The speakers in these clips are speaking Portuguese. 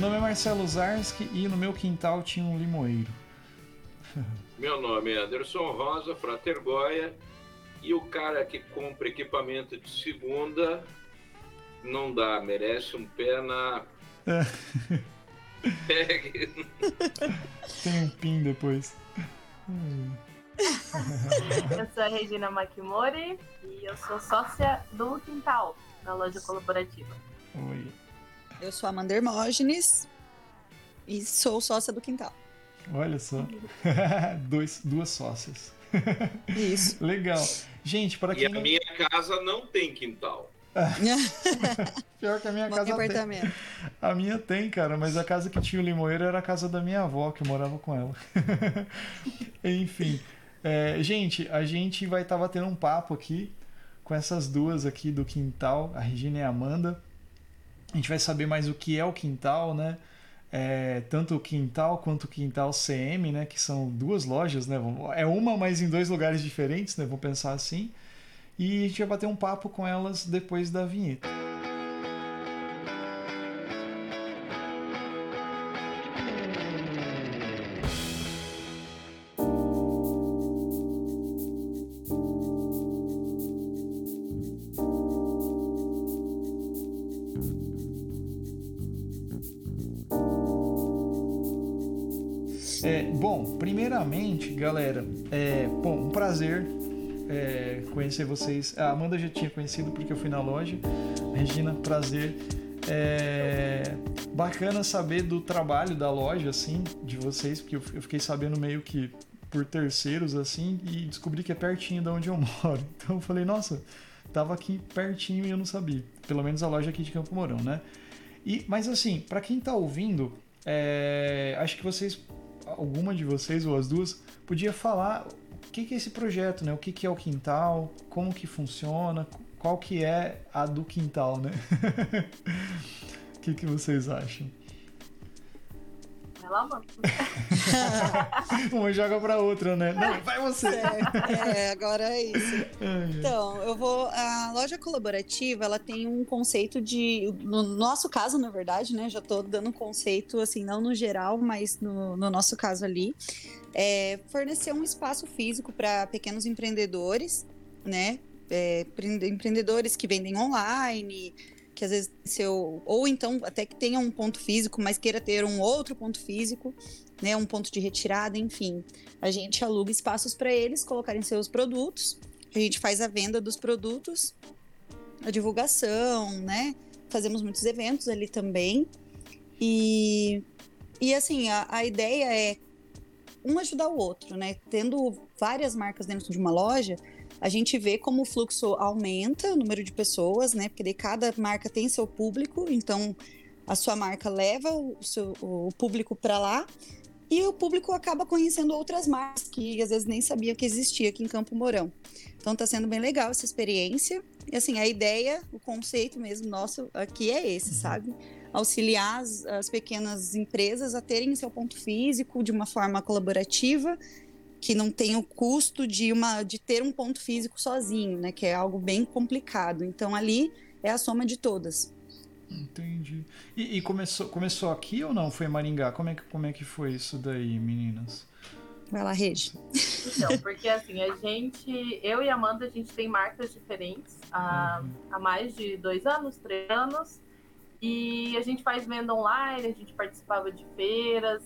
nome é Marcelo Zarski e no meu quintal tinha um limoeiro. Meu nome é Anderson Rosa, Fratergoia, e o cara que compra equipamento de segunda não dá, merece um pé na. Pegue. Tem um pin depois. eu sou a Regina Makimori e eu sou sócia do Quintal, da loja colaborativa. Oi. Eu sou a Amanda Hermógenes e sou sócia do Quintal. Olha só. Dois, duas sócias. Isso. Legal. Gente, para quem. E a não... minha casa não tem quintal. Pior que a minha Bom casa apartamento. tem. A minha tem, cara, mas a casa que tinha o limoeiro era a casa da minha avó, que eu morava com ela. Enfim. É, gente, a gente vai estar tá batendo um papo aqui com essas duas aqui do quintal, a Regina e a Amanda. A gente vai saber mais o que é o quintal, né? É, tanto o Quintal quanto o Quintal CM, né, que são duas lojas, né, é uma, mas em dois lugares diferentes, né, vou pensar assim. E a gente vai bater um papo com elas depois da vinheta. Primeiramente, galera, é bom, um prazer é, conhecer vocês. A Amanda já tinha conhecido porque eu fui na loja. Regina, prazer. É bacana saber do trabalho da loja, assim, de vocês, porque eu fiquei sabendo meio que por terceiros, assim, e descobri que é pertinho de onde eu moro. Então eu falei, nossa, tava aqui pertinho e eu não sabia. Pelo menos a loja aqui de Campo Mourão, né? E, mas assim, para quem tá ouvindo, é, acho que vocês alguma de vocês ou as duas podia falar o que, que é esse projeto, né? O que, que é o quintal, como que funciona, qual que é a do quintal, né? O que, que vocês acham? Vai mano. Uma joga pra outra, né? Não, vai você! É, é agora é isso. Então, eu vou. A loja colaborativa, ela tem um conceito de. No nosso caso, na verdade, né? Já tô dando um conceito, assim, não no geral, mas no, no nosso caso ali. É fornecer um espaço físico para pequenos empreendedores, né? É, empreendedores que vendem online, que às vezes seu ou então até que tenha um ponto físico, mas queira ter um outro ponto físico, né, um ponto de retirada, enfim. A gente aluga espaços para eles colocarem seus produtos. A gente faz a venda dos produtos, a divulgação, né? Fazemos muitos eventos ali também. E e assim, a, a ideia é um ajudar o outro, né? Tendo várias marcas dentro de uma loja, a gente vê como o fluxo aumenta, o número de pessoas, né? Porque cada marca tem seu público, então a sua marca leva o, seu, o público para lá e o público acaba conhecendo outras marcas que às vezes nem sabia que existia aqui em Campo Mourão. Então tá sendo bem legal essa experiência. E assim, a ideia, o conceito mesmo nosso aqui é esse, sabe? Auxiliar as, as pequenas empresas a terem seu ponto físico de uma forma colaborativa que não tem o custo de uma de ter um ponto físico sozinho, né? Que é algo bem complicado. Então ali é a soma de todas. Entendi. E, e, começou, começou aqui ou não? Foi em Maringá? Como é que, como é que foi isso daí, meninas? Vai lá, Regi. Então, porque assim, a gente, eu e a Amanda, a gente tem marcas diferentes há, uhum. há mais de dois anos, três anos. E a gente faz venda online, a gente participava de feiras,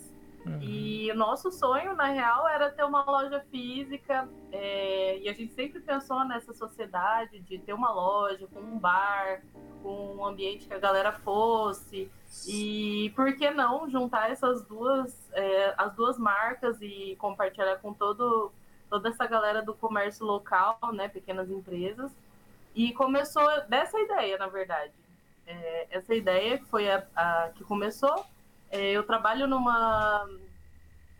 Uhum. E o nosso sonho, na real, era ter uma loja física. É, e a gente sempre pensou nessa sociedade de ter uma loja com um bar, com um ambiente que a galera fosse. E por que não juntar essas duas, é, as duas marcas e compartilhar com todo, toda essa galera do comércio local, né, pequenas empresas. E começou dessa ideia, na verdade. É, essa ideia foi a, a que começou é, eu trabalho numa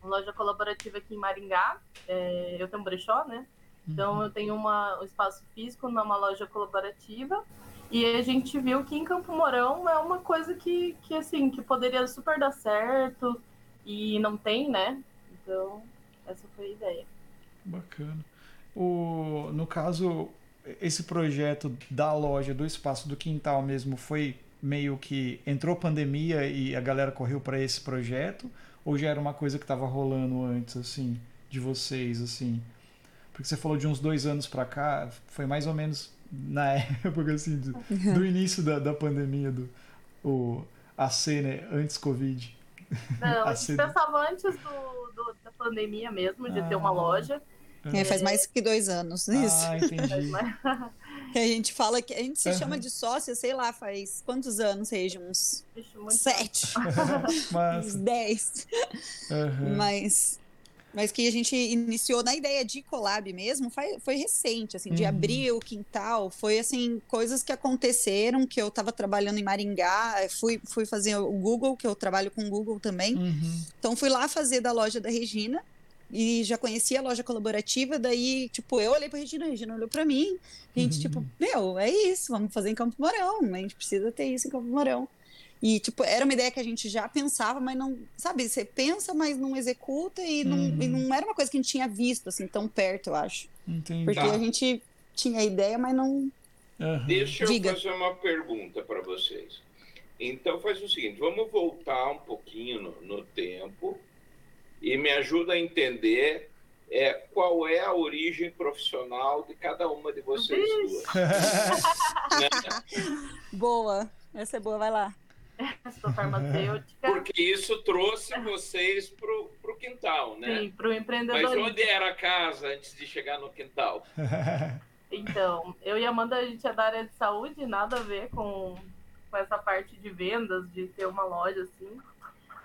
loja colaborativa aqui em Maringá. É, eu tenho um brechó, né? Então uhum. eu tenho uma, um espaço físico numa loja colaborativa. E a gente viu que em Campo Mourão é uma coisa que, que assim, que poderia super dar certo e não tem, né? Então, essa foi a ideia. Bacana. O, no caso, esse projeto da loja, do espaço do quintal mesmo, foi meio que entrou pandemia e a galera correu para esse projeto? Ou já era uma coisa que estava rolando antes, assim, de vocês, assim? Porque você falou de uns dois anos para cá, foi mais ou menos na época, assim, do, do início da, da pandemia, do o, a né, antes Covid. Não, a gente pensava antes do, do, da pandemia mesmo, de ah, ter uma loja. É, faz mais que dois anos, isso. Ah, entendi. Que a gente fala que a gente se uhum. chama de sócia, sei lá, faz quantos anos, Regi? Uns sete, uns dez. Uhum. Mas mas que a gente iniciou na ideia de collab mesmo, foi, foi recente, assim, de uhum. abrir o quintal, foi assim, coisas que aconteceram, que eu estava trabalhando em Maringá, fui, fui fazer o Google, que eu trabalho com o Google também, uhum. então fui lá fazer da loja da Regina, e já conhecia a loja colaborativa, daí, tipo, eu olhei pra Regina, a Regina olhou pra mim, a gente, uhum. tipo, meu, é isso, vamos fazer em Campo Mourão, a gente precisa ter isso em Campo Mourão. E, tipo, era uma ideia que a gente já pensava, mas não, sabe, você pensa, mas não executa e, não, uhum. e não era uma coisa que a gente tinha visto, assim, tão perto, eu acho. Entendi. Porque a gente tinha ideia, mas não. Uhum. Deixa eu Diga. fazer uma pergunta para vocês. Então, faz o seguinte: vamos voltar um pouquinho no, no tempo e me ajuda a entender é, qual é a origem profissional de cada uma de vocês duas. boa, essa é boa, vai lá. sou farmacêutica. Porque isso trouxe vocês para o quintal, né? Sim, para o empreendedorismo. Mas onde era a casa antes de chegar no quintal? Então, eu e a Amanda, a gente é da área de saúde, nada a ver com, com essa parte de vendas, de ter uma loja assim.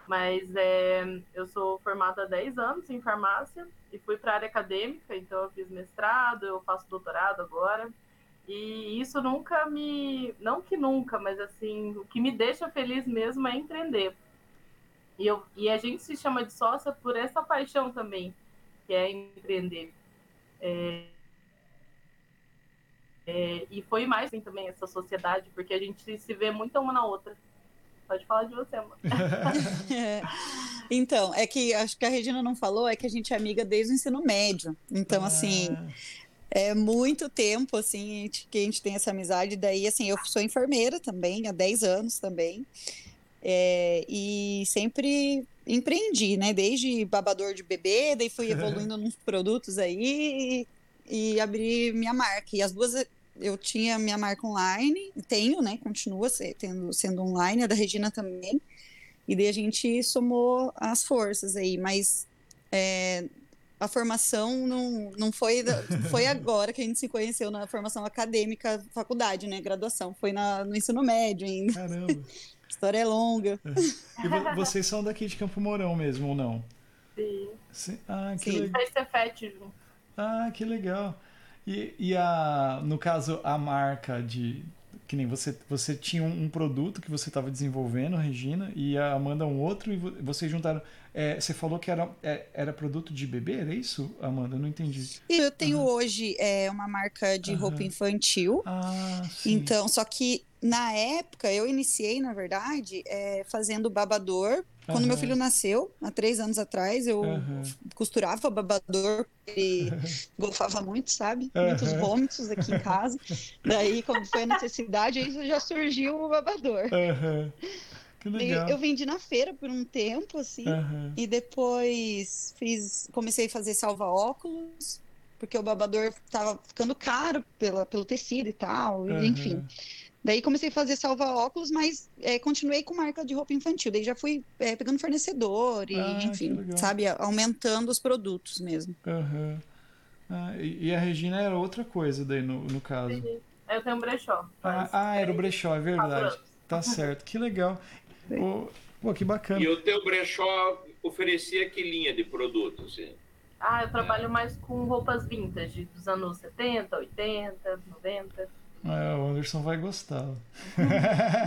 Mas é, eu sou formada há 10 anos em farmácia e fui para a área acadêmica, então eu fiz mestrado, eu faço doutorado agora. E isso nunca me. Não que nunca, mas assim, o que me deixa feliz mesmo é empreender. E, eu, e a gente se chama de sócia por essa paixão também, que é empreender. É, é, e foi mais assim, também essa sociedade, porque a gente se vê muito uma na outra. Pode falar de você, mano. é. Então, é que acho que a Regina não falou, é que a gente é amiga desde o ensino médio. Então, assim, ah. assim, é muito tempo, assim, que a gente tem essa amizade. Daí, assim, eu sou enfermeira também, há 10 anos também. É, e sempre empreendi, né? Desde babador de bebê, daí fui evoluindo nos produtos aí e, e abri minha marca. E as duas eu tinha minha marca online, tenho, né? Continua sendo, sendo online, a da Regina também. E daí a gente somou as forças aí, mas é, a formação não, não foi, foi agora que a gente se conheceu na formação acadêmica, faculdade, né? Graduação. Foi na, no ensino médio ainda. Caramba. A história é longa. É. E vocês são daqui de Campo Mourão mesmo, ou não? Sim. Sim. Ah, que Sim. legal. Ah, que legal. E, e a, no caso, a marca de, que nem você, você tinha um, produto que você estava desenvolvendo, Regina, e a Amanda um outro, e vocês juntaram. É, você falou que era, é, era produto de bebê, era isso, Amanda? Eu não entendi. Eu tenho uhum. hoje é, uma marca de uhum. roupa infantil. Ah, sim. Então, só que na época, eu iniciei, na verdade, é, fazendo babador. Quando uhum. meu filho nasceu, há três anos atrás, eu uhum. costurava babador, ele golfava muito, sabe? Muitos vômitos aqui em casa. Daí, quando foi a necessidade, aí já surgiu o babador. Que legal. Eu vendi na feira por um tempo, assim, e depois fiz, comecei a fazer salva-óculos, porque o babador tava ficando caro pela, pelo tecido e tal, enfim. Daí comecei a fazer salva-óculos, mas é, continuei com marca de roupa infantil. Daí já fui é, pegando fornecedor e, ah, enfim, sabe, aumentando os produtos mesmo. Uhum. Ah, e a Regina era outra coisa daí, no, no caso. Eu tenho um brechó. Ah, ah, era o brechó, é verdade. Tá certo, que legal. Pô, pô, que bacana. E o teu brechó oferecia que linha de produtos? Assim? Ah, eu trabalho mais com roupas vintage, dos anos 70, 80, 90. É, o Anderson vai gostar.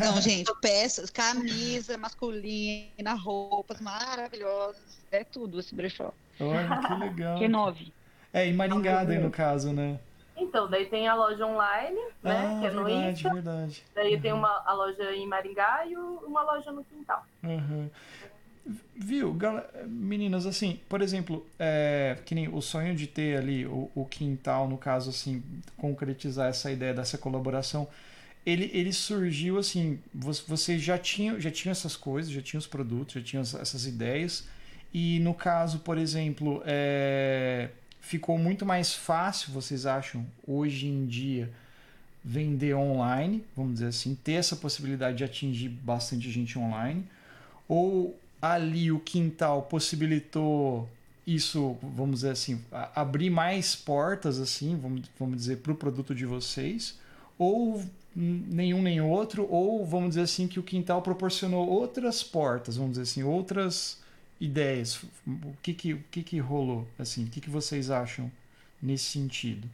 Não, gente, peças, camisa masculina, roupas maravilhosas. É tudo esse brechó. Olha, que legal. Que nove. É, em Maringá, daí, no caso, né? Então, daí tem a loja online, né? Ah, que é no verdade, Insta. verdade. Daí uhum. tem uma, a loja em Maringá e uma loja no quintal. Uhum. Viu, meninas, assim, por exemplo, é, que nem o sonho de ter ali o, o, quintal, no caso, assim, concretizar essa ideia dessa colaboração, ele, ele surgiu assim, você já tinha, já tinha essas coisas, já tinha os produtos, já tinha essas ideias, e no caso, por exemplo, é, ficou muito mais fácil, vocês acham, hoje em dia, vender online, vamos dizer assim, ter essa possibilidade de atingir bastante gente online, ou ali o quintal possibilitou isso, vamos dizer assim, abrir mais portas, assim, vamos, vamos dizer, para o produto de vocês, ou nenhum nem outro, ou vamos dizer assim que o quintal proporcionou outras portas, vamos dizer assim, outras ideias. O que que, o que, que rolou? Assim, o que, que vocês acham nesse sentido?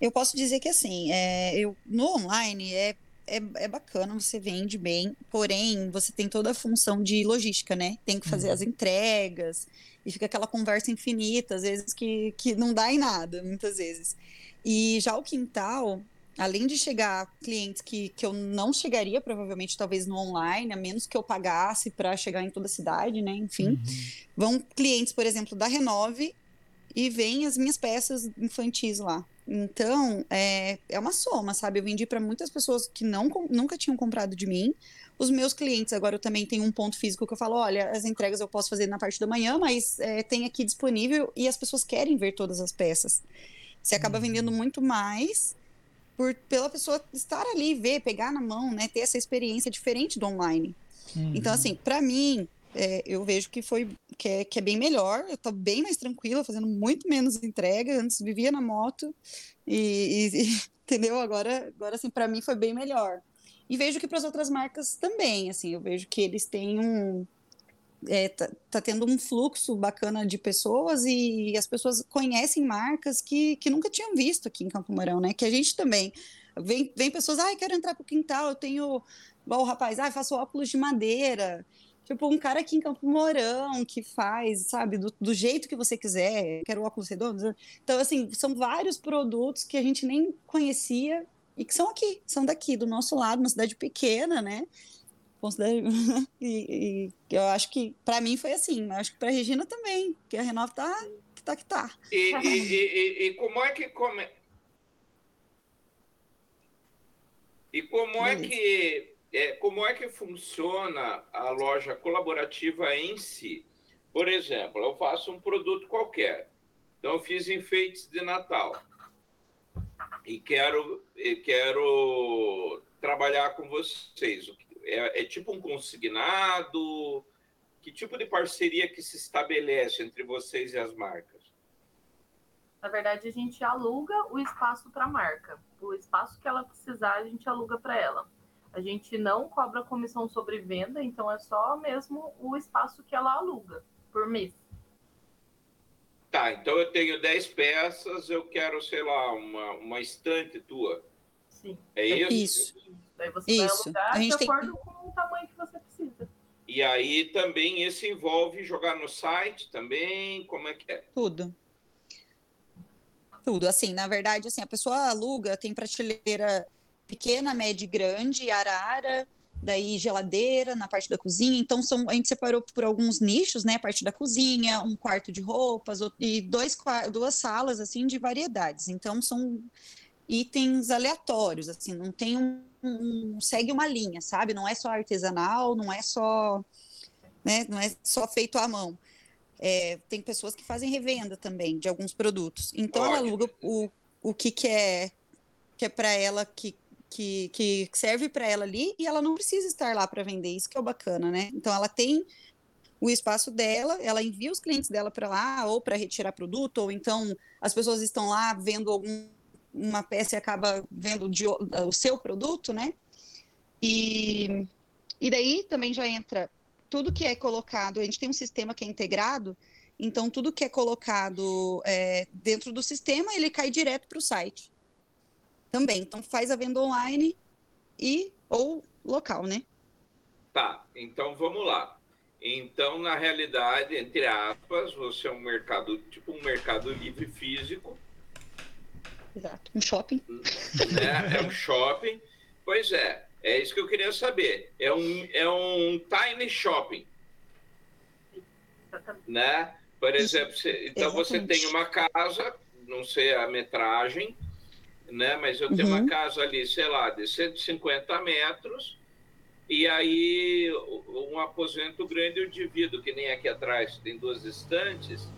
Eu posso dizer que assim, é, eu, no online é, é, é, bacana, você vende bem, porém você tem toda a função de logística, né? Tem que fazer uhum. as entregas e fica aquela conversa infinita, às vezes que, que não dá em nada, muitas vezes. E já o quintal, além de chegar clientes que, que eu não chegaria, provavelmente, talvez no online, a menos que eu pagasse para chegar em toda a cidade, né? Enfim, uhum. vão clientes, por exemplo, da Renove e vêm as minhas peças infantis lá. Então, é, é uma soma, sabe? Eu vendi para muitas pessoas que não, nunca tinham comprado de mim. Os meus clientes, agora eu também tenho um ponto físico que eu falo: olha, as entregas eu posso fazer na parte da manhã, mas é, tem aqui disponível e as pessoas querem ver todas as peças. Você acaba vendendo uhum. muito mais por pela pessoa estar ali, ver, pegar na mão, né, ter essa experiência diferente do online. Uhum. Então, assim, para mim, é, eu vejo que foi que é, que é bem melhor. Eu tô bem mais tranquila, fazendo muito menos entrega. Antes vivia na moto e, e, entendeu? Agora, agora assim, para mim foi bem melhor. E vejo que para as outras marcas também, assim, eu vejo que eles têm um é, tá, tá, tendo um fluxo bacana de pessoas e, as pessoas conhecem marcas que, que nunca tinham visto aqui em Campo Mourão, né? Que a gente também vem, vem pessoas, ai, ah, quero entrar pro quintal, eu tenho o rapaz, ah, faço óculos de madeira. Tipo, um cara aqui em Campo Mourão que faz, sabe, do, do jeito que você quiser, quero óculos redondos. Então, assim, são vários produtos que a gente nem conhecia e que são aqui, são daqui, do nosso lado, uma cidade pequena, né? considero e, e, eu acho que para mim foi assim, mas acho que para Regina também, que a Renova tá que tá que tá. E, e, e como é que come... E como é que é, como é que funciona a loja colaborativa em si? Por exemplo, eu faço um produto qualquer. Então eu fiz enfeites de Natal. E quero e quero trabalhar com vocês. É, é tipo um consignado? Que tipo de parceria que se estabelece entre vocês e as marcas? Na verdade, a gente aluga o espaço para a marca. O espaço que ela precisar, a gente aluga para ela. A gente não cobra comissão sobre venda, então é só mesmo o espaço que ela aluga por mês. Tá, então eu tenho 10 peças, eu quero, sei lá, uma, uma estante tua. Sim. É isso? Isso. Daí você Isso. vai alugar de acordo tem... com o tamanho que você precisa. E aí também esse envolve jogar no site também, como é que é? Tudo. Tudo, assim, na verdade, assim, a pessoa aluga, tem prateleira pequena, média e grande, arara, daí geladeira na parte da cozinha. Então são, a gente separou por alguns nichos, né? A parte da cozinha, um quarto de roupas e dois, duas salas assim de variedades. Então são itens aleatórios, assim, não tem um, um, segue uma linha, sabe? Não é só artesanal, não é só, né? Não é só feito à mão. É, tem pessoas que fazem revenda também de alguns produtos. Então ela aluga o, o que, que é que é para ela que, que, que serve para ela ali e ela não precisa estar lá para vender. Isso que é o bacana, né? Então ela tem o espaço dela, ela envia os clientes dela para lá ou para retirar produto ou então as pessoas estão lá vendo algum uma peça e acaba vendo de, o seu produto, né? E, e daí também já entra tudo que é colocado, a gente tem um sistema que é integrado, então tudo que é colocado é, dentro do sistema, ele cai direto para o site. Também, então faz a venda online e ou local, né? Tá, então vamos lá. Então, na realidade, entre aspas, você é um mercado, tipo um mercado livre físico, Exato. Um shopping. Né? É um shopping. Pois é, é isso que eu queria saber. É um, é um tiny shopping. Né? Por exemplo, você, então Exatamente. você tem uma casa, não sei a metragem, né? Mas eu tenho uhum. uma casa ali, sei lá, de 150 metros, e aí um aposento grande eu divido, que nem aqui atrás tem duas estantes,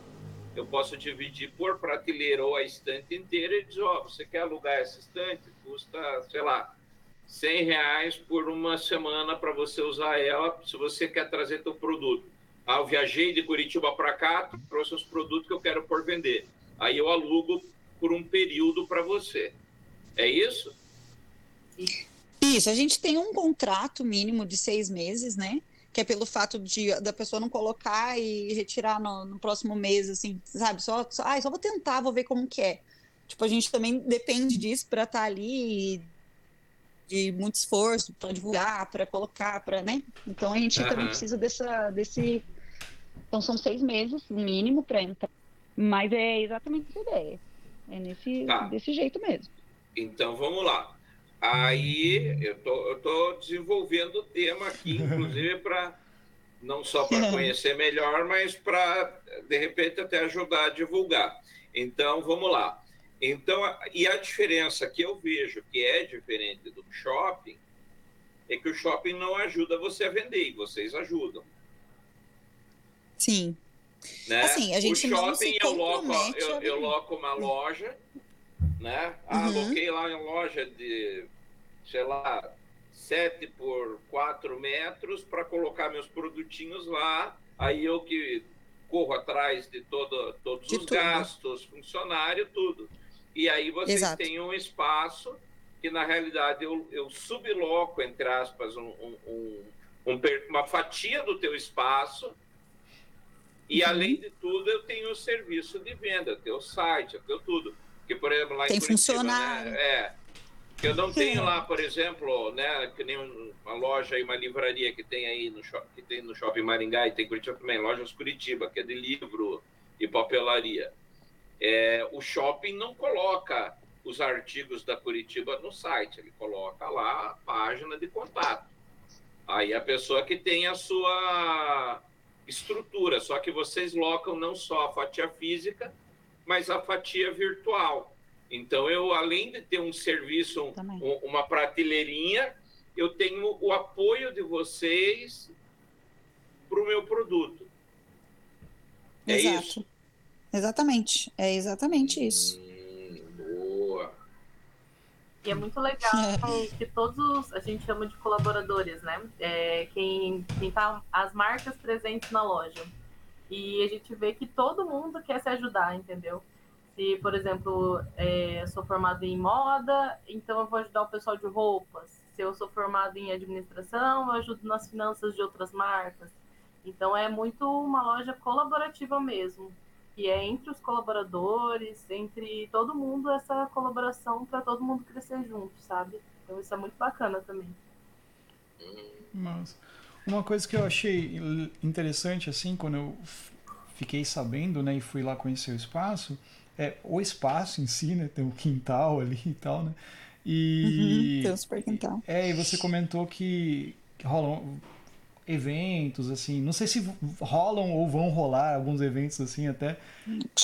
eu posso dividir por prateleira ou a estante inteira e dizer, ó, oh, você quer alugar essa estante? Custa, sei lá, 100 reais por uma semana para você usar ela, se você quer trazer seu produto. Ah, eu viajei de Curitiba para cá, trouxe os produtos que eu quero por vender. Aí eu alugo por um período para você. É isso? Isso, a gente tem um contrato mínimo de seis meses, né? Que é pelo fato de da pessoa não colocar e retirar no, no próximo mês, assim, sabe? Só, só, ah, só vou tentar, vou ver como que é. Tipo, a gente também depende disso para estar tá ali de muito esforço para divulgar, para colocar, para, né? Então a gente uhum. também precisa dessa, desse. Então são seis meses mínimo para entrar. Mas é exatamente essa ideia. É nesse, tá. desse jeito mesmo. Então vamos lá. Aí eu tô, eu tô desenvolvendo o tema aqui, inclusive para não só para conhecer melhor, mas para de repente até ajudar a divulgar. Então vamos lá. Então, e a diferença que eu vejo que é diferente do shopping é que o shopping não ajuda você a vender e vocês ajudam. Sim. Né? Assim, a gente o shopping eu loco, eu, eu loco uma loja, né? Ah, uhum. Aloquei lá em loja de, sei lá, 7 por 4 metros para colocar meus produtinhos lá. Aí eu que corro atrás de todo, todos de os tudo. gastos, funcionário, tudo. E aí vocês Exato. têm um espaço que, na realidade, eu, eu subloco, entre aspas, um, um, um, uma fatia do teu espaço. E, uhum. além de tudo, eu tenho o serviço de venda, eu tenho o site, eu tenho tudo. Porque, por exemplo, lá Tem em Curitiba, funcionário. Né, é, eu não tenho lá, por exemplo, né, que nem uma loja e uma livraria que tem aí no shopping, que tem no shopping Maringá e tem Curitiba também, lojas Curitiba, que é de livro e papelaria. É, o shopping não coloca os artigos da Curitiba no site, ele coloca lá a página de contato. Aí a pessoa que tem a sua estrutura, só que vocês locam não só a fatia física, mas a fatia virtual. Então, eu, além de ter um serviço, um, uma prateleirinha, eu tenho o apoio de vocês para o meu produto. É Exato. isso? Exatamente, é exatamente isso. boa. E é muito legal que todos a gente chama de colaboradores, né? É, quem, quem tá as marcas presentes na loja. E a gente vê que todo mundo quer se ajudar, entendeu? Se, por exemplo, é, eu sou formado em moda, então eu vou ajudar o pessoal de roupas. Se eu sou formado em administração, eu ajudo nas finanças de outras marcas. Então é muito uma loja colaborativa mesmo que é entre os colaboradores, entre todo mundo, essa colaboração para todo mundo crescer junto, sabe? Então isso é muito bacana também. Mas uma coisa que eu achei interessante assim, quando eu fiquei sabendo, né, e fui lá conhecer o espaço, é o espaço em si, né, tem um quintal ali e tal, né? E uhum, tem um super quintal. É, e você comentou que, que rolam eventos, assim. Não sei se rolam ou vão rolar alguns eventos assim até.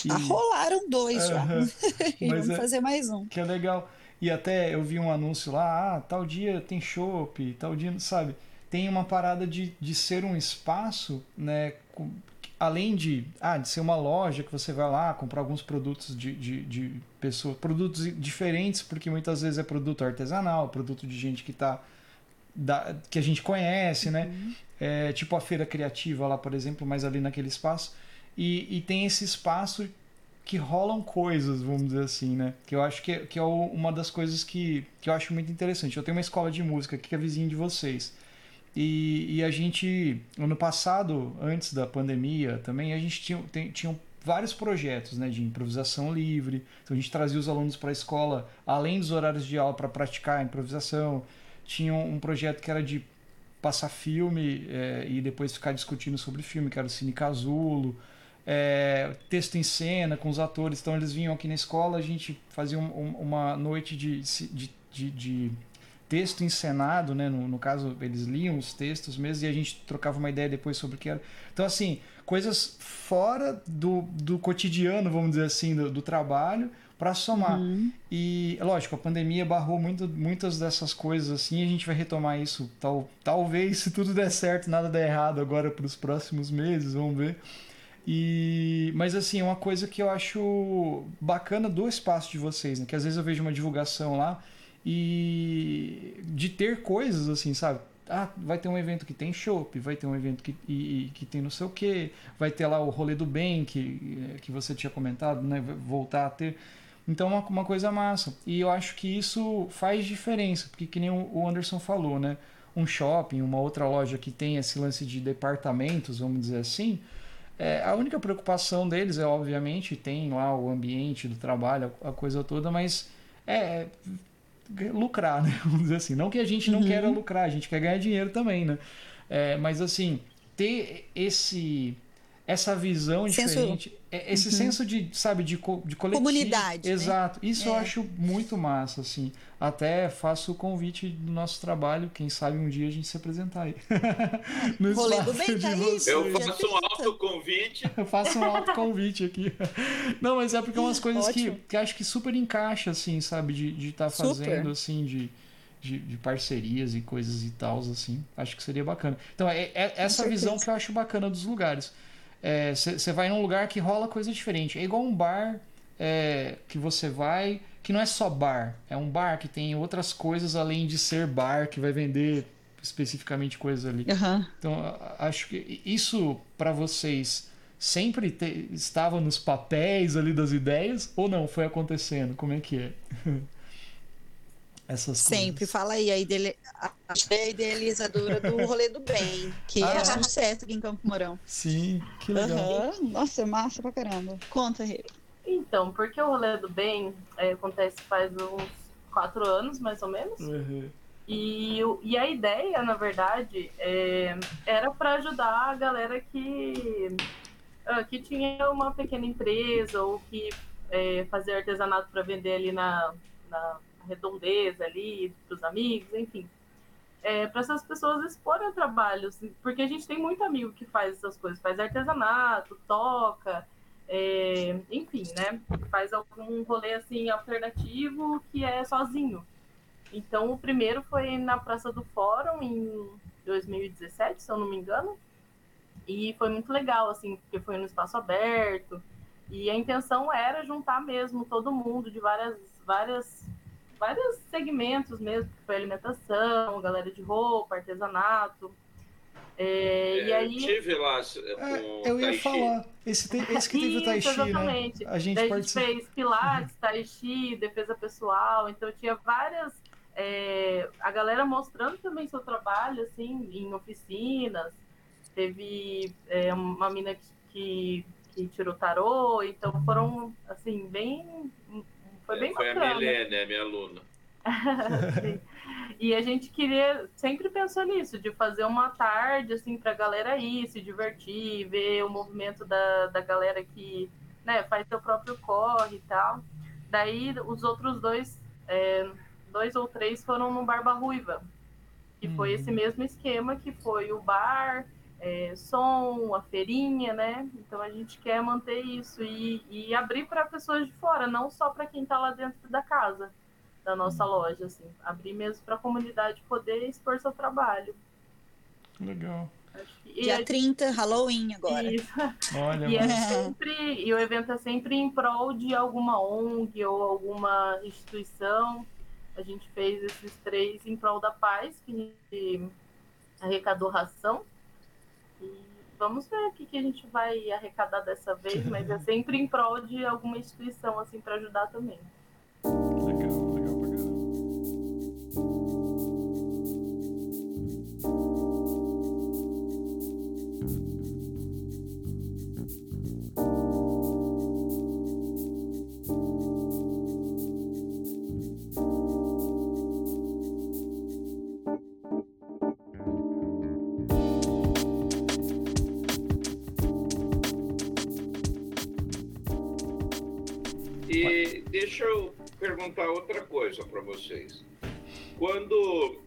Já rolaram dois já. e vamos é, fazer mais um. Que é legal. E até eu vi um anúncio lá, ah, tal dia tem chopp, tal dia, sabe? Tem uma parada de, de ser um espaço, né? Com, além de, ah, de ser uma loja que você vai lá comprar alguns produtos de, de, de pessoas, produtos diferentes, porque muitas vezes é produto artesanal, produto de gente que está da, que a gente conhece, né? Uhum. É, tipo a feira criativa lá, por exemplo, mas ali naquele espaço. E, e tem esse espaço que rolam coisas, vamos dizer assim, né? Que eu acho que é, que é uma das coisas que, que eu acho muito interessante. Eu tenho uma escola de música aqui que é vizinha de vocês. E, e a gente, ano passado, antes da pandemia também, a gente tinha, tem, tinha vários projetos né, de improvisação livre. Então a gente trazia os alunos para a escola, além dos horários de aula, para praticar a improvisação tinha um projeto que era de passar filme é, e depois ficar discutindo sobre filme, que era o Cine Casulo, é, texto em cena com os atores. Então eles vinham aqui na escola, a gente fazia um, um, uma noite de, de, de, de texto encenado, né? No, no, caso, eles liam os textos mesmo e a gente trocava uma ideia depois sobre o que era. Então, assim, coisas fora do, do cotidiano, vamos dizer assim, do, do trabalho para somar. Uhum. E, lógico, a pandemia barrou muito, muitas dessas coisas assim, a gente vai retomar isso, tal, talvez, se tudo der certo, nada der errado agora para os próximos meses, vamos ver. E, mas assim, é uma coisa que eu acho bacana do espaço de vocês, né? Que às vezes eu vejo uma divulgação lá e de ter coisas assim, sabe? Ah, vai ter um evento que tem chopp, vai ter um evento que, e, que tem não sei o que, vai ter lá o rolê do bem que, que você tinha comentado, né? Voltar a ter. Então, uma, uma coisa massa. E eu acho que isso faz diferença, porque, que nem o Anderson falou, né? Um shopping, uma outra loja que tem esse lance de departamentos, vamos dizer assim, é, a única preocupação deles é, obviamente, tem lá o ambiente do trabalho, a, a coisa toda, mas é, é lucrar, né? Vamos dizer assim. Não que a gente não uhum. queira lucrar, a gente quer ganhar dinheiro também, né? É, mas assim, ter esse essa visão senso... diferente, é, esse uhum. senso de, sabe, de, de coletivo. Comunidade. Né? Exato. Né? Isso é. eu acho muito massa, assim. Até faço o convite do nosso trabalho, quem sabe um dia a gente se apresentar aí. no Rolê do bem, tá aí, Eu faço um autoconvite. eu faço um autoconvite aqui. Não, mas é porque é umas coisas que, que acho que super encaixa, assim, sabe, de estar tá fazendo, assim, de. De, de, parcerias e coisas e tal, assim. Acho que seria bacana. Então, é, é essa visão que eu acho bacana dos lugares. Você é, vai num lugar que rola coisa diferente. É igual um bar é, que você vai, que não é só bar. É um bar que tem outras coisas além de ser bar, que vai vender especificamente coisas ali. Uhum. Então, acho que isso para vocês sempre te, estava nos papéis ali das ideias ou não? Foi acontecendo? Como é que é? essas Sempre. Coisas. Fala aí, a, ideali... a idealizadora do Rolê do Bem, que ah, é sucesso aqui em Campo Mourão. Sim, que legal. Uhum. Nossa, é massa pra caramba. Conta, Rê. Então, porque o Rolê do Bem é, acontece faz uns quatro anos, mais ou menos. Uhum. E, e a ideia, na verdade, é, era para ajudar a galera que, uh, que tinha uma pequena empresa ou que é, fazia artesanato para vender ali na, na redondeza ali, para os amigos, enfim. É, para essas pessoas exporem o trabalho, assim, porque a gente tem muito amigo que faz essas coisas, faz artesanato, toca, é, enfim, né? Faz algum rolê assim alternativo que é sozinho. Então, o primeiro foi na Praça do Fórum em 2017, se eu não me engano, e foi muito legal, assim, porque foi no espaço aberto. E a intenção era juntar mesmo todo mundo de várias, várias vários segmentos mesmo, que foi alimentação, galera de roupa, artesanato. É, é, e aí... tive lá é, com é, Eu ia falar, esse, te, esse que teve o Tai Chi, exatamente. né? A gente, Daí a gente fez Pilates, Tai Chi, defesa pessoal, então tinha várias... É, a galera mostrando também seu trabalho, assim, em oficinas. Teve é, uma mina que, que, que tirou tarô, então foram, assim, bem foi bem Foi bacana. a Milene, minha aluna. e a gente queria, sempre pensou nisso, de fazer uma tarde, assim, pra galera ir, se divertir, ver o movimento da, da galera que né, faz seu próprio corre e tal. Daí os outros dois, é, dois ou três foram no Barba Ruiva, que uhum. foi esse uhum. mesmo esquema que foi o bar, é, som, a feirinha, né? Então a gente quer manter isso e, e abrir para pessoas de fora, não só para quem está lá dentro da casa, da nossa hum. loja, assim, abrir mesmo para a comunidade poder expor seu trabalho. Legal. Que... Dia 30, Halloween agora. Isso. Olha, e, é sempre, e o evento é sempre em prol de alguma ONG ou alguma instituição. A gente fez esses três em prol da paz, que arrecadou ração e vamos ver o que, que a gente vai arrecadar dessa vez, mas é sempre em prol de alguma instituição, assim, para ajudar também. Legal, deixa eu perguntar outra coisa para vocês. quando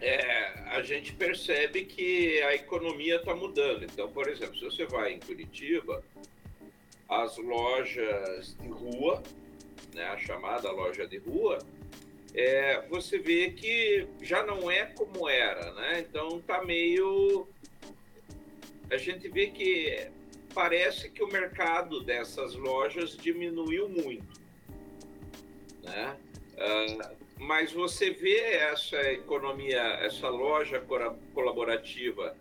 é, a gente percebe que a economia está mudando. Então, por exemplo, se você vai em Curitiba, as lojas de rua, né, a chamada loja de rua, é, você vê que já não é como era, né? Então tá meio. A gente vê que parece que o mercado dessas lojas diminuiu muito, né? Uh, mas você vê essa economia, essa loja colaborativa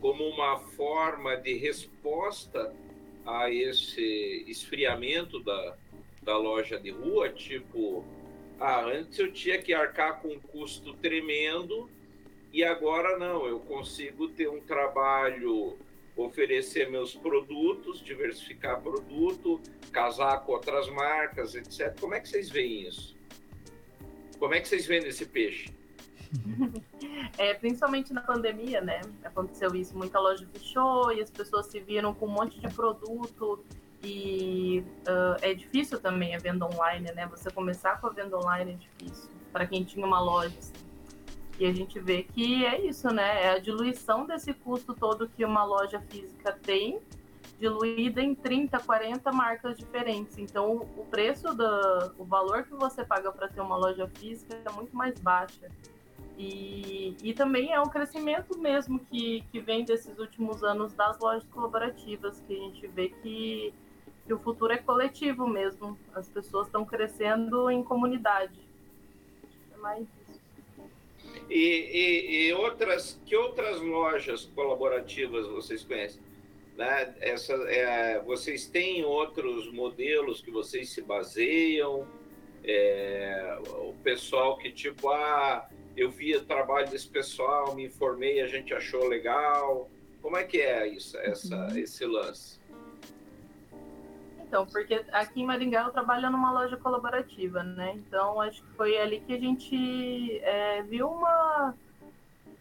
como uma forma de resposta a esse esfriamento da, da loja de rua, tipo, ah, antes eu tinha que arcar com um custo tremendo e agora não, eu consigo ter um trabalho, oferecer meus produtos, diversificar produto, casar com outras marcas, etc. Como é que vocês veem isso? Como é que vocês vendem esse peixe? É, principalmente na pandemia, né? Aconteceu isso, muita loja fechou e as pessoas se viram com um monte de produto e uh, é difícil também a venda online, né? Você começar com a venda online é difícil para quem tinha uma loja. Assim. E a gente vê que é isso, né? É a diluição desse custo todo que uma loja física tem diluída em 30, 40 marcas diferentes. Então, o preço do o valor que você paga para ter uma loja física é muito mais baixa. E, e também é um crescimento mesmo que, que vem desses últimos anos das lojas colaborativas, que a gente vê que, que o futuro é coletivo mesmo. As pessoas estão crescendo em comunidade. É mais. E, e, e outras, que outras lojas colaborativas vocês conhecem? Né? Essa, é, vocês têm outros modelos que vocês se baseiam? É, o pessoal que tipo, ah, eu vi o trabalho desse pessoal, me informei, a gente achou legal. Como é que é isso, essa, uhum. esse lance? Então, porque aqui em Maringá eu trabalho numa loja colaborativa, né? Então, acho que foi ali que a gente é, viu uma,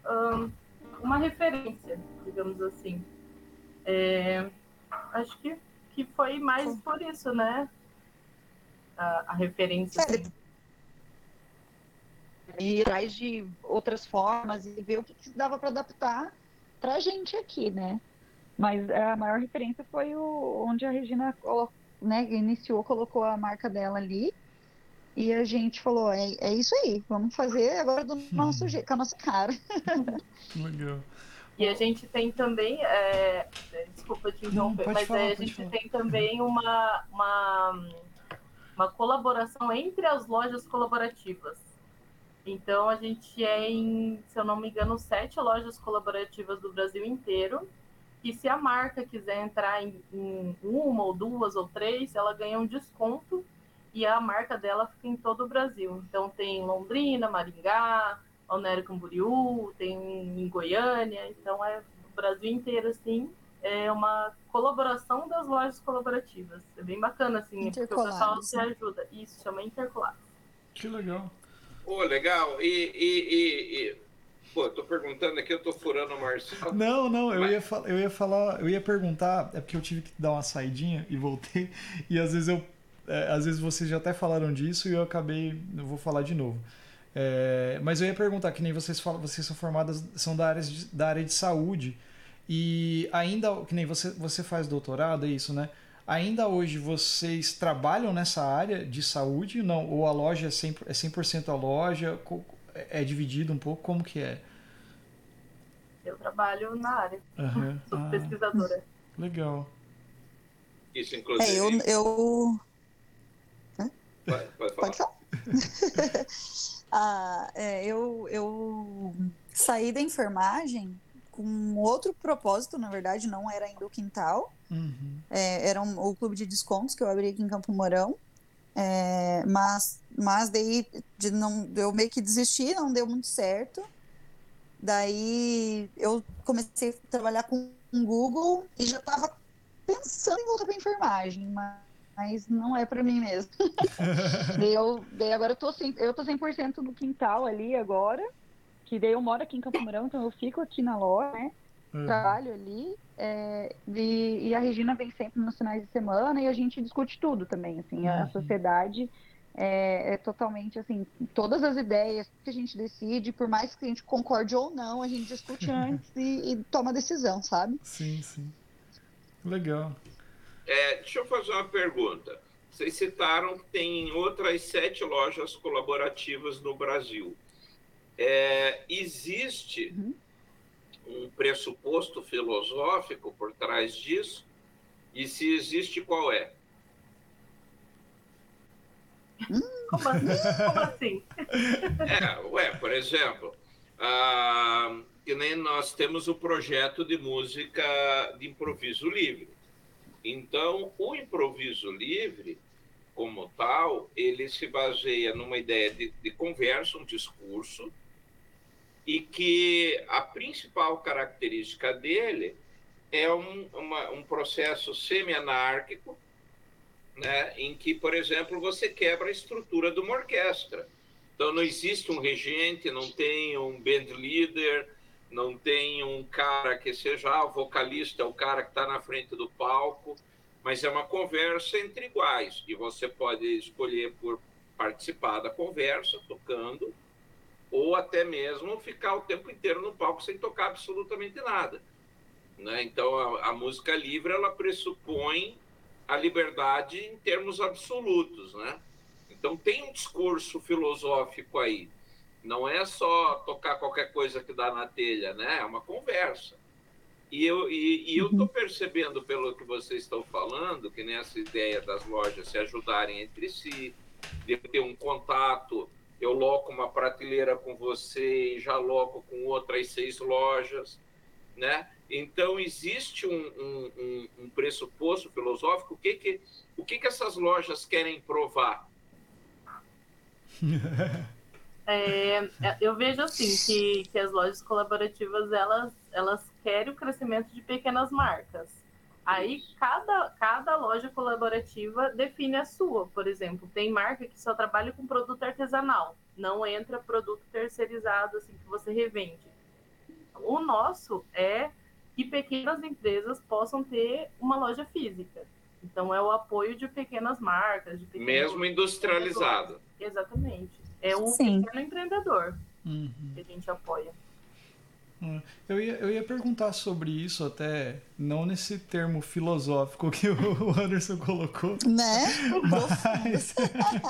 um, uma referência, digamos assim. É, acho que, que foi mais por isso, né? A, a referência. É, assim. Ir atrás de outras formas e ver o que, que dava para adaptar para a gente aqui, né? Mas a maior referência foi o, onde a Regina né, iniciou, colocou a marca dela ali. E a gente falou, é, é isso aí, vamos fazer agora do nosso jeito, com a nossa cara. Legal. E a gente tem também, é, desculpa te interromper, mas falar, a gente falar. tem também uma, uma, uma colaboração entre as lojas colaborativas. Então a gente é em, se eu não me engano, sete lojas colaborativas do Brasil inteiro. E se a marca quiser entrar em, em uma ou duas ou três, ela ganha um desconto e a marca dela fica em todo o Brasil. Então tem Londrina, Maringá, Balneário Camboriú, tem em Goiânia, então é o Brasil inteiro, assim, é uma colaboração das lojas colaborativas. É bem bacana, assim, porque o pessoal se ajuda. Isso, chama Intercolados. Que legal. Pô, legal. E, e, e, e... Pô, tô perguntando aqui, eu tô furando o Marcelo. Não, não, eu, Mas... ia eu ia falar, eu ia perguntar, é porque eu tive que dar uma saidinha e voltei, e às vezes eu. É, às vezes vocês já até falaram disso e eu acabei. Eu vou falar de novo. É, mas eu ia perguntar, que nem vocês falam, vocês são formadas, são da área de, da área de saúde, e ainda, que nem você, você faz doutorado, é isso, né? Ainda hoje vocês trabalham nessa área de saúde? Não? Ou a loja é 100%, é 100 a loja? É dividido um pouco? Como que é? Eu trabalho na área. Uhum. Sou ah, pesquisadora. Legal. Isso, inclusive. É, eu. eu... Pode, pode falar. Pode falar. Ah, é, eu, eu saí da enfermagem com outro propósito, na verdade, não era ainda o quintal. Uhum. É, era um, o clube de descontos que eu abri aqui em Campo Mourão. É, mas, mas daí de não, eu meio que desisti, não deu muito certo. Daí eu comecei a trabalhar com o Google e já estava pensando em voltar para enfermagem, mas mas não é para mim mesmo. daí, eu, daí agora eu tô, 100, eu tô 100% no quintal ali agora, que daí eu moro aqui em Campo Mourão, então eu fico aqui na loja, né? Uhum. Trabalho ali, é, e, e, a Regina vem sempre nos finais de semana e a gente discute tudo também, assim, uhum. a sociedade é, é, totalmente assim, todas as ideias que a gente decide, por mais que a gente concorde ou não, a gente discute antes e, e toma decisão, sabe? Sim, sim. Legal. É, deixa eu fazer uma pergunta. Vocês citaram que tem outras sete lojas colaborativas no Brasil. É, existe uhum. Um pressuposto filosófico por trás disso? E se existe, qual é? Como assim? Como assim? É, ué, por exemplo, ah, que nem nós temos o projeto de música de improviso livre. Então, o improviso livre, como tal, ele se baseia numa ideia de, de conversa, um discurso, e que a principal característica dele é um, uma, um processo semi-anárquico, né, em que, por exemplo, você quebra a estrutura de uma orquestra. Então, não existe um regente, não tem um band leader, não tem um cara que seja ah, o vocalista, o cara que está na frente do palco, mas é uma conversa entre iguais e você pode escolher por participar da conversa, tocando, ou até mesmo ficar o tempo inteiro no palco sem tocar absolutamente nada. Né? Então, a, a música livre ela pressupõe a liberdade em termos absolutos, né? Então tem um discurso filosófico aí. Não é só tocar qualquer coisa que dá na telha, né? É uma conversa. E eu e, e eu estou uhum. percebendo pelo que vocês estão falando que nessa ideia das lojas se ajudarem entre si, de ter um contato, eu loco uma prateleira com você e já loco com outras seis lojas, né? Então existe um, um, um, pressuposto filosófico. O que que o que que essas lojas querem provar? É, é, eu vejo assim que, que as lojas colaborativas elas, elas querem o crescimento de pequenas marcas. Aí cada, cada loja colaborativa define a sua. Por exemplo, tem marca que só trabalha com produto artesanal, não entra produto terceirizado assim que você revende. O nosso é que pequenas empresas possam ter uma loja física. Então é o apoio de pequenas marcas, de mesmo industrializado. Exatamente. É um Sim. pequeno empreendedor uhum. que a gente apoia. Hum. Eu ia, eu ia perguntar sobre isso até, não nesse termo filosófico que o Anderson colocou. Né? Mas...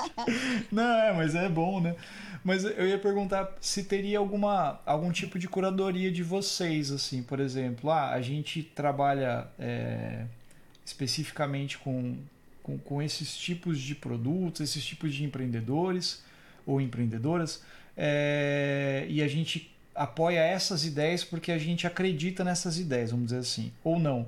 não, é, mas é bom, né? Mas eu ia perguntar se teria alguma, algum tipo de curadoria de vocês, assim, por exemplo. Ah, a gente trabalha é, especificamente com, com, com esses tipos de produtos, esses tipos de empreendedores ou empreendedoras, é, e a gente apoia essas ideias porque a gente acredita nessas ideias, vamos dizer assim, ou não.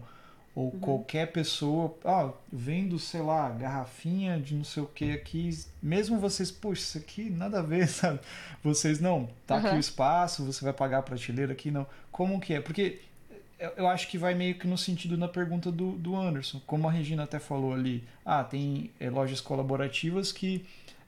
Ou uhum. qualquer pessoa, ó, vendo, sei lá, garrafinha de não sei o que aqui, mesmo vocês, puxa, isso aqui nada a ver, sabe? Vocês, não, tá uhum. aqui o espaço, você vai pagar a prateleira aqui, não. Como que é? Porque eu acho que vai meio que no sentido na pergunta do, do Anderson. Como a Regina até falou ali, ah, tem é, lojas colaborativas que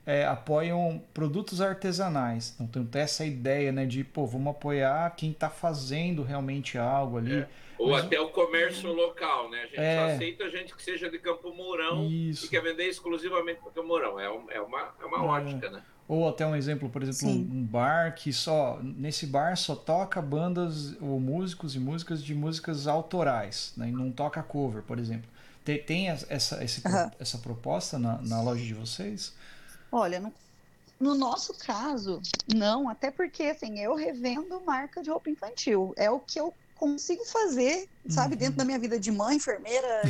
é, apoiam produtos artesanais. Então tem essa ideia, né, de pô, vamos apoiar quem está fazendo realmente algo ali. É. Ou Mas... até o comércio local, né? A gente é... só aceita gente que seja de Campo Mourão Isso. e quer vender exclusivamente para Campo Mourão. É, um, é uma, é uma é. ótica, né? Ou até um exemplo, por exemplo, um, um, bar que só. Nesse bar só toca bandas ou músicos e músicas de músicas autorais, né? E não toca cover, por exemplo. Tem, tem essa, esse, uhum. essa proposta na, na loja de vocês? Olha, no, no nosso caso, não, até porque assim, eu revendo marca de roupa infantil. É o que eu consigo fazer, sabe, uhum. dentro da minha vida de mãe, enfermeira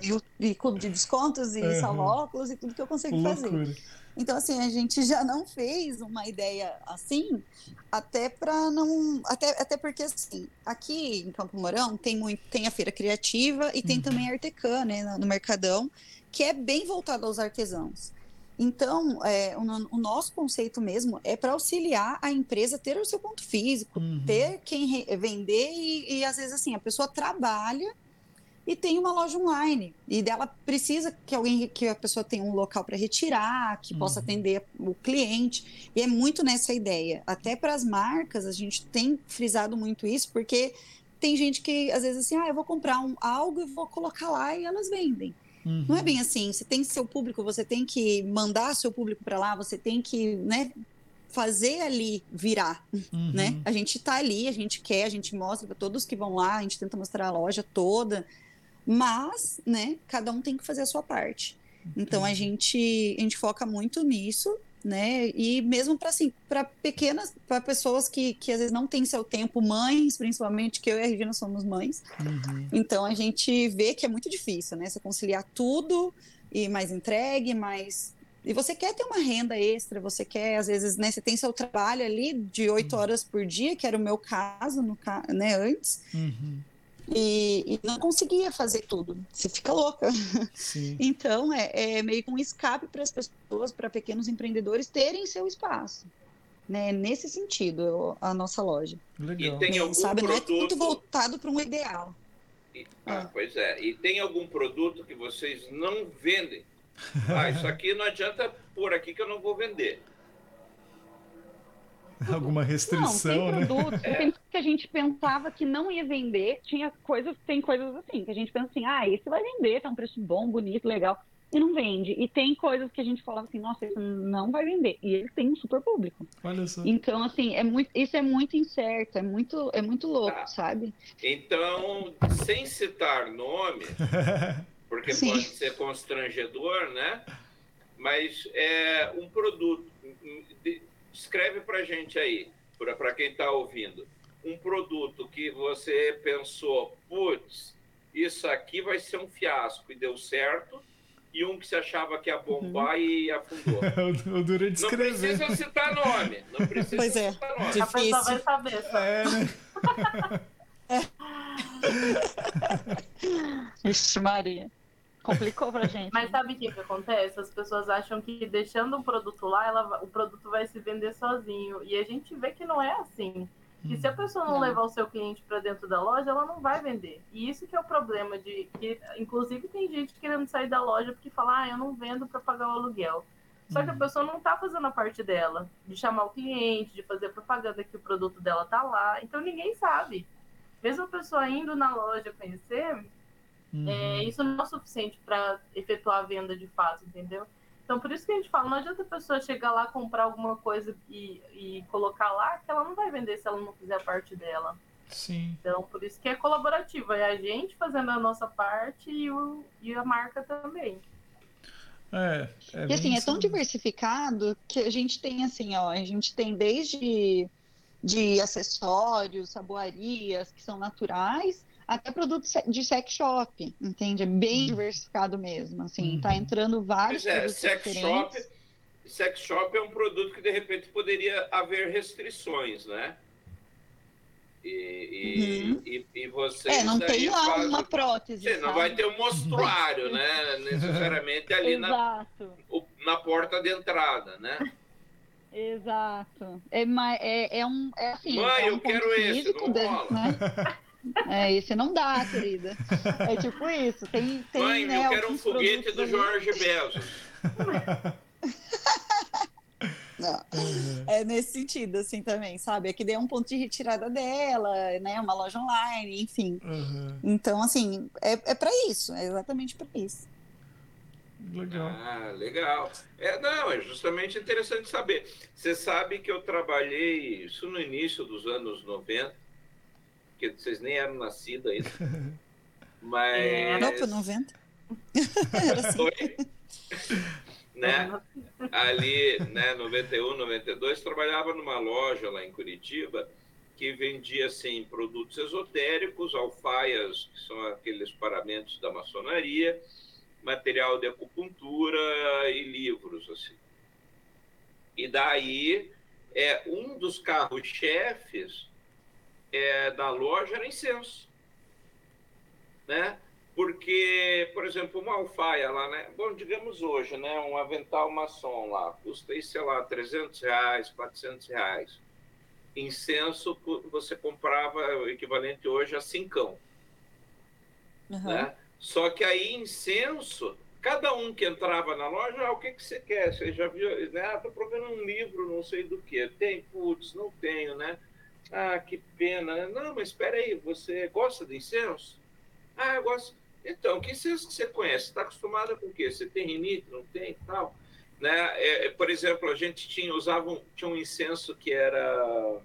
e, e, e clube de descontos e uhum. salva-óculos e tudo que eu consigo Loucura. fazer. Então, assim, a gente já não fez uma ideia assim, até para não. Até, até porque, assim, aqui em Campo Mourão tem, muito, tem a feira criativa e tem uhum. também a Artecã, né, no Mercadão, que é bem voltado aos artesãos. Então, é, o, o, nosso conceito mesmo é para auxiliar a empresa a ter o seu ponto físico, uhum. ter quem vender e, e, às vezes, assim, a pessoa trabalha e tem uma loja online e dela precisa que alguém que a pessoa tenha um local para retirar, que uhum. possa atender o cliente e é muito nessa ideia. Até para as marcas a gente tem frisado muito isso porque tem gente que às vezes assim, ah, eu vou comprar um, algo e vou colocar lá e elas vendem. Uhum. Não é bem assim. Você tem seu público, você tem que mandar seu público para lá, você tem que, né, fazer ali virar, uhum. né? A gente tá ali, a gente quer, a gente mostra para todos que vão lá, a gente tenta mostrar a loja toda, mas, né, cada um tem que fazer a sua parte. Então a gente a gente foca muito nisso, né? E mesmo para assim, para pequenas, para pessoas que, que às vezes não têm seu tempo, mães, principalmente, que eu e a Regina somos mães. Uhum. Então a gente vê que é muito difícil, né? Você conciliar tudo e mais entregue, mais e você quer ter uma renda extra, você quer, às vezes, né, você tem seu trabalho ali de oito uhum. horas por dia, que era o meu caso, no, né, antes, uhum. E, e, não conseguia fazer tudo. Você fica louca. Sim. Então, é, é meio que um escape para as pessoas, para pequenos empreendedores terem seu espaço. Né, nesse sentido, a nossa loja. Legal. E tem algum Sabe, produto... não é tudo voltado para um ideal. E, ah, ah, pois é. E tem algum produto que vocês não vendem? Ah, isso aqui não adianta pôr aqui que eu não vou vender. Alguma restrição, não, tem produtos, né? Tem que a gente pensava que não ia vender, tinha coisas, tem coisas assim, que a gente pensa assim, ah, esse vai vender, tá um preço bom, bonito, legal, e não vende. E tem coisas que a gente falava assim, nossa, isso não vai vender. E ele tem um super público. Olha só. Então, assim, é muito, isso é muito incerto, é muito, é muito louco, tá. sabe? Então, sem citar nome, porque Sim. pode ser constrangedor, né? Mas é um produto. Escreve para gente aí, para quem está ouvindo, um produto que você pensou, putz, isso aqui vai ser um fiasco e deu certo, e um que se achava que ia bombar uhum. e afundou. o duro de escrever. Não precisa citar nome. Não precisa pois é. citar nome. Difícil. A pessoa vai saber. É, né? Ixi, Maria. Complicou pra gente. Mas sabe o que, que acontece? As pessoas acham que deixando o produto lá, ela, o produto vai se vender sozinho. E a gente vê que não é assim. Que se a hum. pessoa não, não. levar o seu cliente para dentro da loja, ela não vai vender. E isso que é o problema de que, inclusive, tem gente querendo sair da loja porque fala, ah, eu não vendo para pagar o aluguel. Só que a hum. pessoa não está fazendo a parte dela, de chamar o cliente, de fazer propaganda que o produto dela tá lá. Então ninguém sabe. Mesmo a pessoa indo na loja conhecer, Uhum. É, isso não é suficiente para efetuar a venda de fato, entendeu? Então, por isso que a gente fala, não adianta a pessoa chegar lá, comprar alguma coisa e, e colocar lá, que ela não vai vender se ela não fizer a parte dela. Sim. Então, por isso que é colaborativa. É a gente fazendo a nossa parte e, o, e a marca também. É, é e assim, é tão diversificado que a gente tem assim, ó, a gente tem desde de acessórios, saboarias que são naturais, até produtos de sex shop, entende? É bem uhum. diversificado mesmo, assim, tá uhum. entrando vários é, produtos sex diferentes. Shop, sex shop é um produto que de repente poderia haver restrições, né? E, uhum. e, e, você. É, não tem lá faz... uma prótese. Você não vai ter um mostruário, né? Necessariamente ali na, na porta de entrada, né? Exato. É, é, é um. É assim, Mãe, é um eu quero esse, não rola. Né? É, esse não dá, querida. É tipo isso. Tem, tem, Mãe, né, eu quero um foguete do Jorge Bezos. Não. É nesse sentido, assim, também, sabe? Aqui é um ponto de retirada dela, né? Uma loja online, enfim. Uhum. Então, assim, é, é para isso, é exatamente para isso. Legal. Ah, legal. É, não, é justamente interessante saber. Você sabe que eu trabalhei isso no início dos anos 90, porque vocês nem eram nascidos ainda. Mas. É, não, por 90. Foi. né? Ali, né, 91, 92, trabalhava numa loja lá em Curitiba que vendia assim produtos esotéricos, alfaias, que são aqueles paramentos da maçonaria, material de acupuntura e livros assim. E daí é um dos carros-chefes é, da loja era incenso. Né? Porque, por exemplo, uma alfaia lá, né? Bom, digamos hoje, né? Um avental maçom lá, custa, sei lá, 300 reais, 400 reais. Incenso, você comprava o equivalente hoje a cincão. Uhum. Né? Só que aí, incenso, cada um que entrava na loja, ah, o que, que você quer? Você já viu? Né? Ah, tô procurando um livro, não sei do que. Tem? Putz, não tenho, né? Ah, que pena. Não, mas espera aí, você gosta de incenso? Ah, eu gosto. Então, que incenso que você conhece? Está acostumada com o quê? Você tem rinite? Não tem? Tal. Né? É, é, por exemplo, a gente tinha, usava um, tinha um incenso que era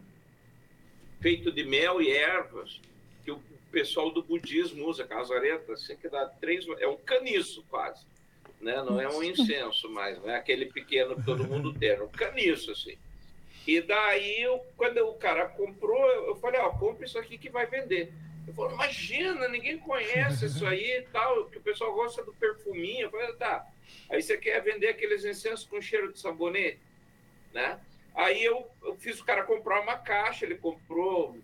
feito de mel e ervas, que o pessoal do budismo usa, casareta, assim, que dá três... É um caniço, quase. Né? Não é um incenso mais, não é aquele pequeno que todo mundo tem, é um caniço, assim. E daí, eu, quando o cara comprou, eu falei, ó, compra isso aqui que vai vender. Eu falei, imagina, ninguém conhece isso aí tal, que o pessoal gosta do perfuminho. Eu falei, tá, aí você quer vender aqueles incensos com cheiro de sabonete, né? Aí eu, eu fiz o cara comprar uma caixa, ele comprou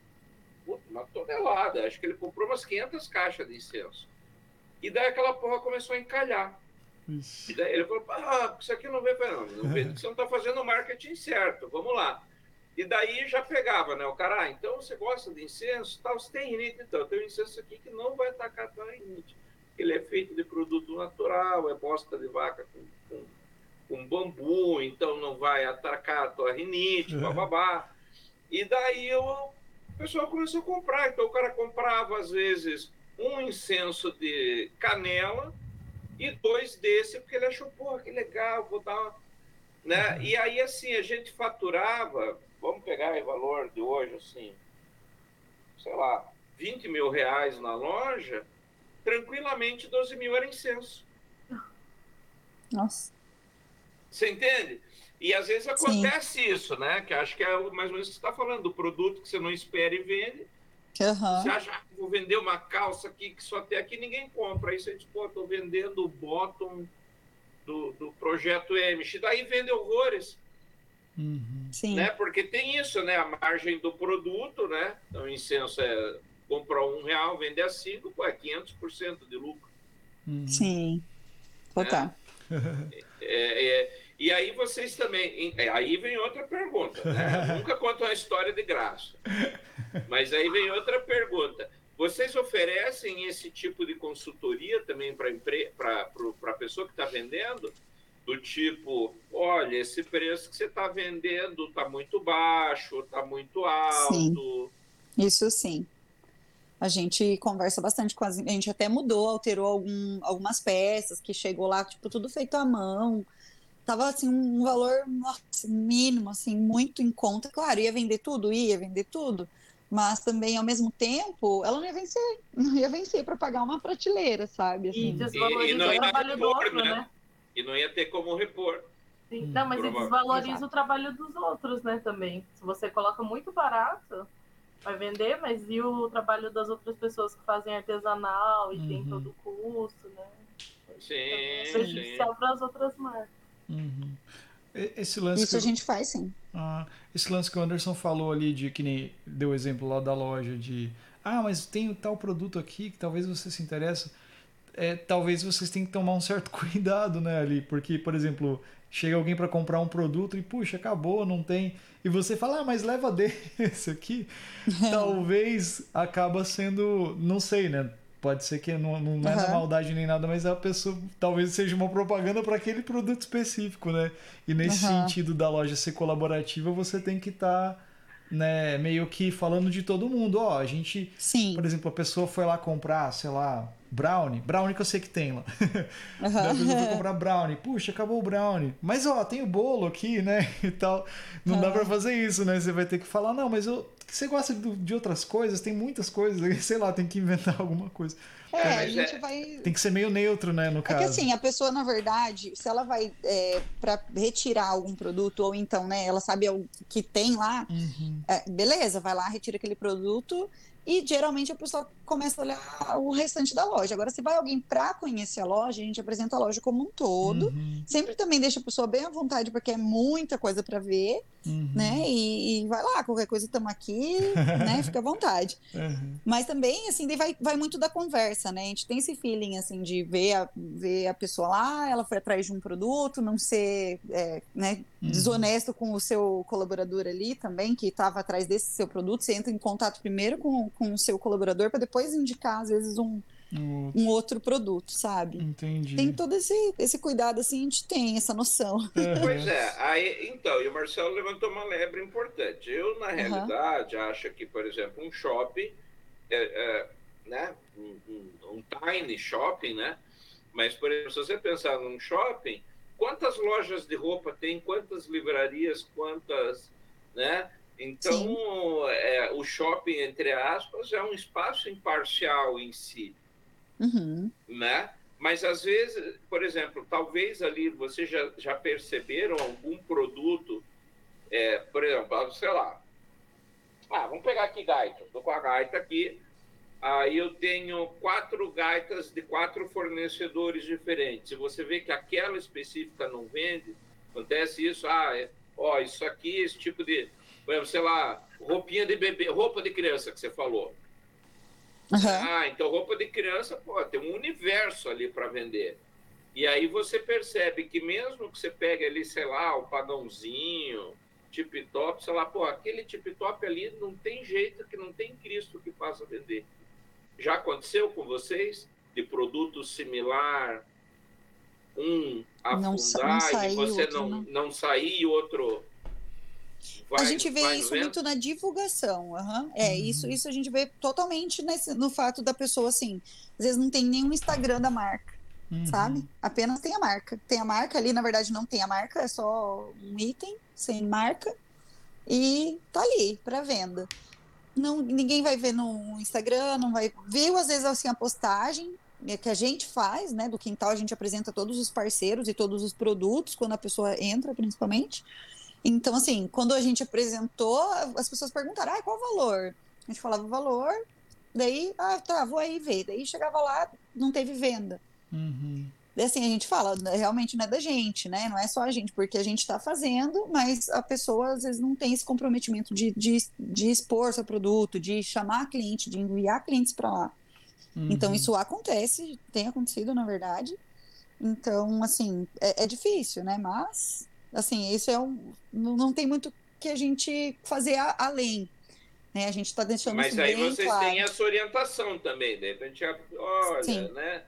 uma tonelada, acho que ele comprou umas 500 caixas de incenso. E daí aquela porra começou a encalhar. Ixi. Ele falou, ah, isso aqui não vem para não, não vê, você não está fazendo o marketing certo, vamos lá. E daí já pegava, né? O cara, ah, então você gosta de incenso, tal, você tem rinite, então, tem um incenso aqui que não vai atacar a tua rinite. Ele é feito de produto natural, é bosta de vaca com, com, com bambu, então não vai atacar a tua rinite, uhum. bababá. E daí eu, o pessoal começou a comprar, então o cara comprava às vezes um incenso de canela, e dois desse, porque ele achou, porra, que legal, vou dar uma... Né? E aí, assim, a gente faturava, vamos pegar o valor de hoje, assim, sei lá, 20 mil reais na loja, tranquilamente 12 mil era incenso. Nossa. Você entende? E às vezes acontece Sim. isso, né? Que acho que é mais ou menos o que você está falando, do produto que você não espera e vende, Uhum. Você acha que vou vender uma calça aqui que só tem aqui, ninguém compra. Aí você diz, pô, estou vendendo o bottom do, do projeto MX. Daí vende horrores. Uhum. Sim. Né? Porque tem isso, né? A margem do produto, né? Então, o incenso é comprar um real, vender a cinco, pô, é 500% de lucro. Uhum. Sim. Total. Né? É, é, e aí vocês também. É, aí vem outra pergunta. Né? Nunca contam uma história de graça. Mas aí vem outra pergunta. Vocês oferecem esse tipo de consultoria também para a pessoa que está vendendo? Do tipo, olha, esse preço que você está vendendo está muito baixo, está muito alto. Sim. Isso sim. A gente conversa bastante com as. A gente até mudou, alterou algum, algumas peças que chegou lá, tipo, tudo feito à mão tava assim um valor nossa, mínimo assim muito em conta claro ia vender tudo ia vender tudo mas também ao mesmo tempo ela não ia vencer não ia vencer para pagar uma prateleira sabe assim. e desvaloriza e, e o trabalho do outro né? né? e não ia ter como repor Sim. não mas desvaloriza Exato. o trabalho dos outros né também se você coloca muito barato vai vender mas e o trabalho das outras pessoas que fazem artesanal e uhum. tem todo o custo né sim, é prejudicial para as outras marcas Uhum. Esse lance Isso que, a gente faz sim. Ah, esse lance que o Anderson falou ali de que nem deu o exemplo lá da loja de ah, mas tem tal produto aqui que talvez você se interesse. É, talvez vocês tenham que tomar um certo cuidado, né, ali, porque, por exemplo, chega alguém para comprar um produto e puxa, acabou, não tem, e você fala, ah, mas leva desse aqui, talvez acaba sendo, não sei, né? Pode ser que não, não uhum. é na maldade nem nada, mas a pessoa talvez seja uma propaganda para aquele produto específico, né? E nesse uhum. sentido da loja ser colaborativa, você tem que estar tá, né, meio que falando de todo mundo. Ó, a gente, Sim. por exemplo, a pessoa foi lá comprar, sei lá, brownie. Brownie que eu sei que tem lá. Uhum. a pessoa foi comprar brownie. Puxa, acabou o brownie. Mas ó, tem o bolo aqui, né? E tal. Não uhum. dá para fazer isso, né? Você vai ter que falar, não, mas eu você gosta de outras coisas, tem muitas coisas, sei lá, tem que inventar alguma coisa. É, é a gente é, vai. Tem que ser meio neutro, né, no caso. É que assim, a pessoa, na verdade, se ela vai é, para retirar algum produto, ou então, né, ela sabe o que tem lá, uhum. é, beleza, vai lá, retira aquele produto e geralmente a pessoa começa a olhar o restante da loja. Agora, se vai alguém para conhecer a loja, a gente apresenta a loja como um todo. Uhum. Sempre também deixa a pessoa bem à vontade, porque é muita coisa para ver, uhum. né? E, e, vai lá, qualquer coisa estamos aqui, né? Fica à vontade. Uhum. Mas também, assim, vai, vai muito da conversa, né? A gente tem esse feeling, assim, de ver a, ver a pessoa lá, ela foi atrás de um produto, não ser, é, né? Uhum. Desonesto com o seu colaborador ali também, que estava atrás desse seu produto. Você entra em contato primeiro com com o seu colaborador para depois indicar, às vezes, um, um, um outro produto, sabe? Entendi. Tem todo esse, esse cuidado, assim, a gente tem essa noção. Uhum. Pois é, aí, então, e o Marcelo levantou uma lebre importante. Eu, na realidade, uhum. acho que, por exemplo, um shopping, é, é, né, um, um, um tiny shopping, né? Mas, por exemplo, se você pensar num shopping, quantas lojas de roupa tem, quantas livrarias, quantas, né? Então, é, o shopping, entre aspas, é um espaço imparcial em si, uhum. né? Mas, às vezes, por exemplo, talvez ali vocês já, já perceberam algum produto, é, por exemplo, sei lá, ah, vamos pegar aqui gaita, estou com a gaita aqui, aí eu tenho quatro gaitas de quatro fornecedores diferentes. Se você vê que aquela específica não vende, acontece isso, ah, é, ó, isso aqui, esse tipo de, por exemplo, sei lá, roupinha de bebê, roupa de criança que você falou. Uhum. Ah, então roupa de criança, pô, tem um universo ali para vender. E aí você percebe que mesmo que você pegue ali, sei lá, o padrãozinho, tip top, sei lá, pô, aquele tip top ali não tem jeito que não tem Cristo que faça vender. Já aconteceu com vocês de produto similar, um afundar não, não e você não, não, não sair e outro. Vai, a gente vê isso vendo? muito na divulgação. Uhum. É, uhum. isso, isso a gente vê totalmente nesse, no fato da pessoa, assim, às vezes não tem nenhum Instagram da marca. Uhum. Sabe? Apenas tem a marca. Tem a marca ali, na verdade, não tem a marca, é só um item sem marca e tá ali para venda não, ninguém vai ver no Instagram, não vai. Viu, às vezes, assim, a postagem é, que a gente faz, né? Do quintal, a gente apresenta todos os parceiros e todos os produtos, quando a pessoa entra, principalmente. Então, assim, quando a gente apresentou, as pessoas perguntaram, ah, qual o valor? A gente falava o valor, daí, ah, tá, vou aí ver. Daí chegava lá, não teve venda. Uhum. E assim, a gente fala, realmente não é da gente, né? Não é só a gente, porque a gente está fazendo, mas a pessoa às vezes não tem esse comprometimento de, de, de expor seu produto, de chamar cliente, de enviar clientes para lá. Uhum. Então, isso acontece, tem acontecido, na verdade. Então, assim, é, é difícil, né? Mas, assim, isso é um. Não, tem muito que a gente fazer a, além. Né? A gente está deixando Mas isso aí vocês claro. têm essa orientação também, de repente, olha, Sim. né?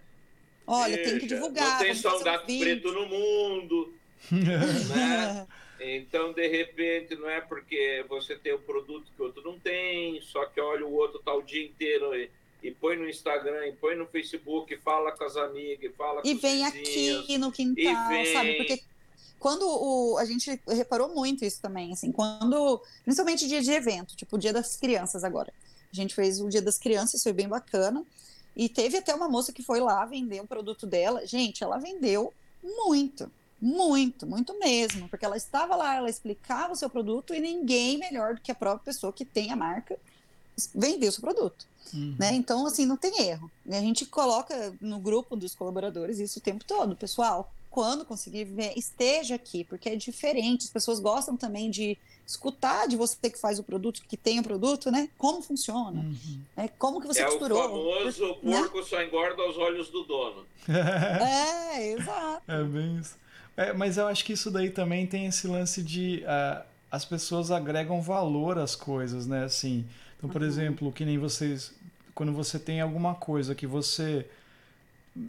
Olha, tem que divulgar. Não tem só um gato preto no mundo. né? Então, de repente, não é porque você tem um produto que o outro não tem, só que olha o outro tá o dia inteiro e, e põe no Instagram, e põe no Facebook, e fala com as amigas, e fala com E vem aqui no quintal, vem... sabe? Porque quando o, a gente reparou muito isso também, assim, quando, principalmente dia de evento, tipo o dia das crianças agora. A gente fez o dia das crianças, foi bem bacana. E teve até uma moça que foi lá vender um produto dela. Gente, ela vendeu muito, muito, muito mesmo, porque ela estava lá, ela explicava o seu produto e ninguém melhor do que a própria pessoa que tem a marca vendeu o seu produto. Uhum. Né? Então, assim, não tem erro. A gente coloca no grupo dos colaboradores isso o tempo todo, pessoal. Quando conseguir ver, esteja aqui, porque é diferente. As pessoas gostam também de escutar de você que faz o produto, que tem o produto, né? Como funciona, uhum. né? como que você é costurou. É o famoso né? porco só engorda aos olhos do dono. é, exato. É bem isso. É, mas eu acho que isso daí também tem esse lance de uh, as pessoas agregam valor às coisas, né? Assim, então, por uhum. exemplo, que nem vocês, quando você tem alguma coisa que você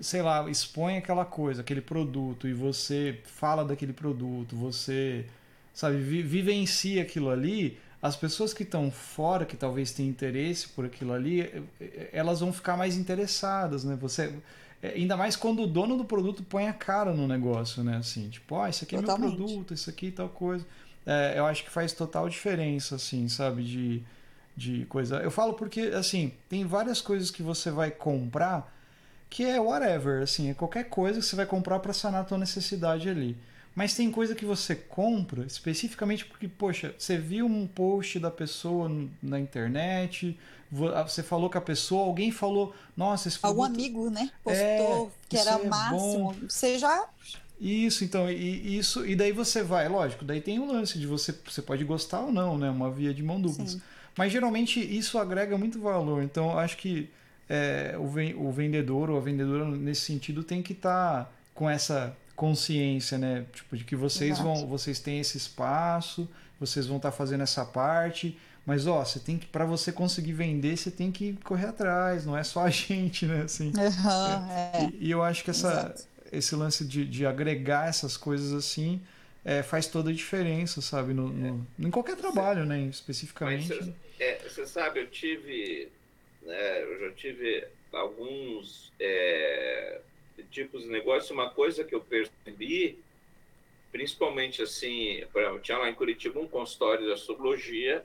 sei lá, expõe aquela coisa, aquele produto e você fala daquele produto, você sabe, vivencia aquilo ali, as pessoas que estão fora, que talvez tenham interesse por aquilo ali, eh, eh, elas vão ficar mais interessadas, né? Você eh, ainda mais quando o dono do produto põe a cara no negócio, né? Assim, tipo, ó, oh, isso aqui é Totalmente. meu produto, isso aqui é tal coisa. É, eu acho que faz total diferença, assim, sabe, de, de coisa. Eu falo porque, assim, tem várias coisas que você vai comprar que é whatever, assim, é qualquer coisa que você vai comprar para sanar a tua necessidade ali. Mas tem coisa que você compra especificamente porque, poxa, você viu um post da pessoa na internet, você falou com a pessoa, alguém falou, nossa, esse produto... Algum amigo, né? Postou é, que era é máximo. Bom. Você já. Isso, então, e, isso, e daí você vai, lógico, daí tem o lance de você, você pode gostar ou não, né? Uma via de mão dupla. Mas geralmente isso agrega muito valor. Então, acho que é, o, vendedor ou a vendedora, nesse sentido, tem que estar tá com essa consciência, né? Tipo, de que vocês Exato. vão, vocês têm esse espaço, vocês vão estar tá fazendo essa parte, mas ó, você tem que para você conseguir vender, você tem que correr atrás, não é só a gente, né? Assim. Uhum, é. E, e, eu acho que essa, esse lance de, de agregar essas coisas assim é, faz toda a diferença, sabe? No, no em qualquer trabalho, né? Especificamente. Você é, sabe, eu tive né? Eu já tive alguns é, tipos de negócio. Uma coisa que eu percebi, principalmente assim, eu tinha lá em Curitiba um consultório de astrologia,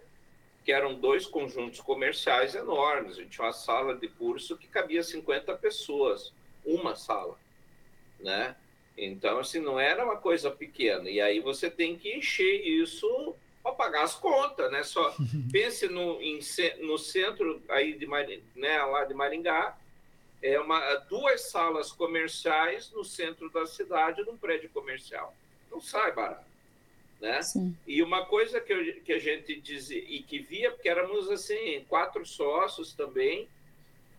que eram dois conjuntos comerciais enormes. A gente tinha uma sala de curso que cabia 50 pessoas, uma sala, né? Então, assim, não era uma coisa pequena. E aí você tem que encher isso para pagar as contas, né? Só pense no, em, no centro aí de, né, lá de Maringá, é uma, duas salas comerciais no centro da cidade, num prédio comercial. Não sai barato. Né? Sim. E uma coisa que, eu, que a gente dizia e que via, porque éramos assim, quatro sócios também,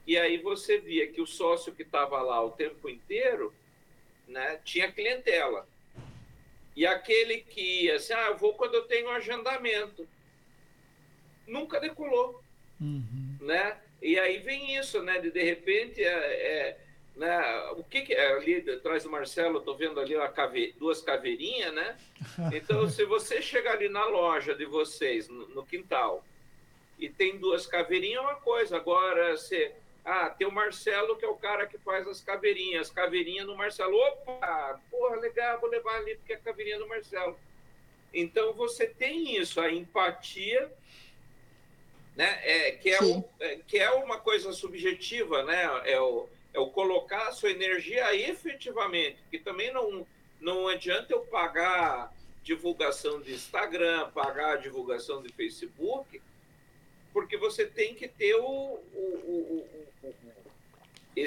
e aí você via que o sócio que estava lá o tempo inteiro né, tinha clientela. E aquele que ia assim, ah, eu vou quando eu tenho um agendamento. Nunca decolou. Uhum. Né? E aí vem isso, né? De, de repente, é, é né? O que, que é ali atrás do Marcelo? Estou vendo ali cave... duas caveirinhas, né? Então, se você chegar ali na loja de vocês, no, no quintal, e tem duas caveirinhas, é uma coisa. Agora, você ah, tem o Marcelo, que é o cara que faz as caveirinhas. Caveirinha no Marcelo. Opa, porra, legal, vou levar ali porque é caveirinha do Marcelo. Então você tem isso, a empatia, né? É, que, é o, é, que é uma coisa subjetiva, né? É o, é o colocar a sua energia efetivamente, que também não, não adianta eu pagar divulgação de Instagram, pagar divulgação de Facebook, porque você tem que ter o,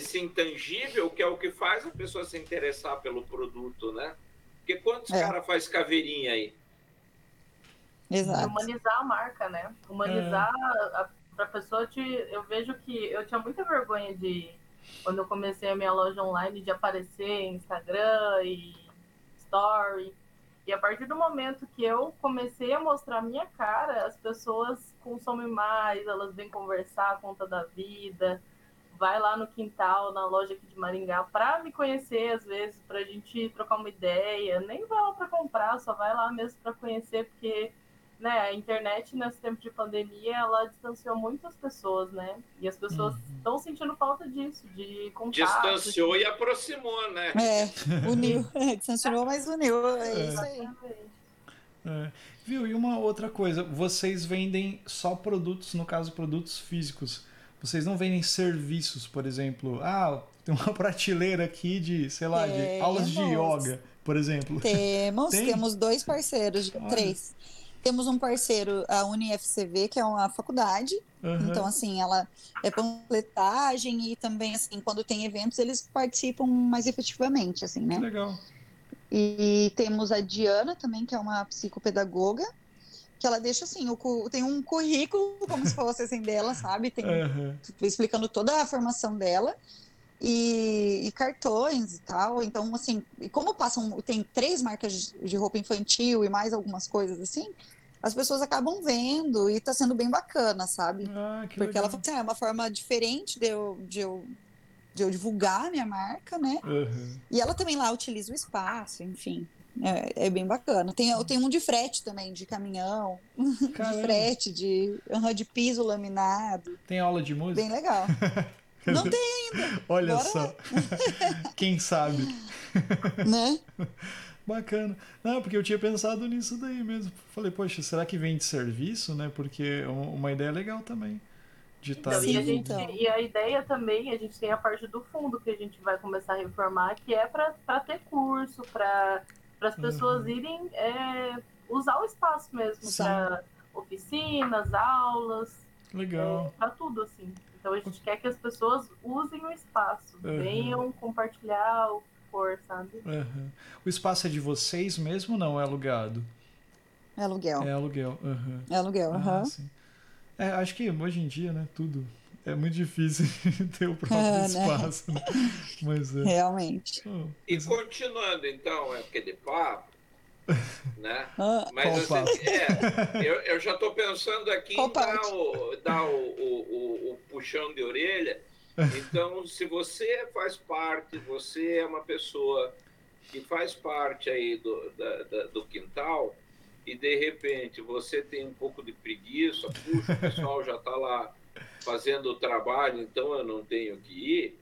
esse intangível que é o que faz a pessoa se interessar pelo produto, né? Porque quantos é. caras faz caveirinha aí? Exato. Humanizar a marca, né? Humanizar é. a, a pessoa te. Eu vejo que eu tinha muita vergonha de quando eu comecei a minha loja online de aparecer em Instagram e story. E a partir do momento que eu comecei a mostrar a minha cara, as pessoas consomem mais, elas vêm conversar, conta da vida, vai lá no quintal, na loja aqui de Maringá, para me conhecer às vezes, para a gente trocar uma ideia. Nem vai lá para comprar, só vai lá mesmo para conhecer, porque né, a internet nesse tempo de pandemia, ela distanciou muitas pessoas, né? E as pessoas estão uhum. sentindo falta disso, de contato. Distanciou de... e aproximou, né? É, uniu. É, distanciou, mas uniu. É, é. isso aí. É. Viu? E uma outra coisa, vocês vendem só produtos, no caso, produtos físicos. Vocês não vendem serviços, por exemplo. Ah, tem uma prateleira aqui de, sei lá, de aulas de yoga, por exemplo. Temos, Tem? temos dois parceiros, Olha. três. Temos um parceiro, a UniFCV, que é uma faculdade. Uhum. Então, assim, ela é panfletagem e também, assim, quando tem eventos, eles participam mais efetivamente, assim, né? Legal. E temos a Diana também, que é uma psicopedagoga, que ela deixa assim, o, tem um currículo, como se fosse assim dela, sabe? Tem, uhum. explicando toda a formação dela. E, e, cartões e tal. Então, assim, e como passam, tem três marcas de roupa infantil e mais algumas coisas assim, as pessoas acabam vendo e tá sendo bem bacana, sabe? Ah, Porque legal. ela assim, é uma forma diferente de eu, de eu de eu divulgar a minha marca, né? Uhum. E ela também lá utiliza o espaço, enfim. É, é, bem bacana. Tem, eu tenho um de frete também, de caminhão, Caramba. de frete, de, de piso laminado. Tem aula de música? Bem legal. Não tem ainda. Olha Bora só. Quem sabe? Né? Bacana. Não, porque eu tinha pensado nisso daí mesmo. Falei, poxa, será que vem de serviço, né? Porque é uma ideia legal também de estar então, e, a gente, então. e a ideia também, a gente tem a parte do fundo que a gente vai começar a reformar, que é para ter curso, para as pessoas uhum. irem é, usar o espaço mesmo, para oficinas, aulas. Legal. É, para tudo, assim. Então a gente quer que as pessoas usem o espaço, uhum. venham compartilhar o que for, sabe? Uhum. O espaço é de vocês mesmo ou não? É alugado? É aluguel. É aluguel. Uhum. É aluguel, aham. É, acho que hoje em dia, né, tudo é muito difícil ter o próprio é, espaço. Né? Né? Mas, é. Realmente. Oh, e continuando, então, é aquele papo, né? Ah, Mas assim, é, eu, eu já estou pensando aqui Qual em dar, o, dar o, o, o, o puxão de orelha. Então, se você faz parte, você é uma pessoa que faz parte aí do, da, da, do quintal, e de repente você tem um pouco de preguiça, puxa, o pessoal já está lá fazendo o trabalho, então eu não tenho que ir,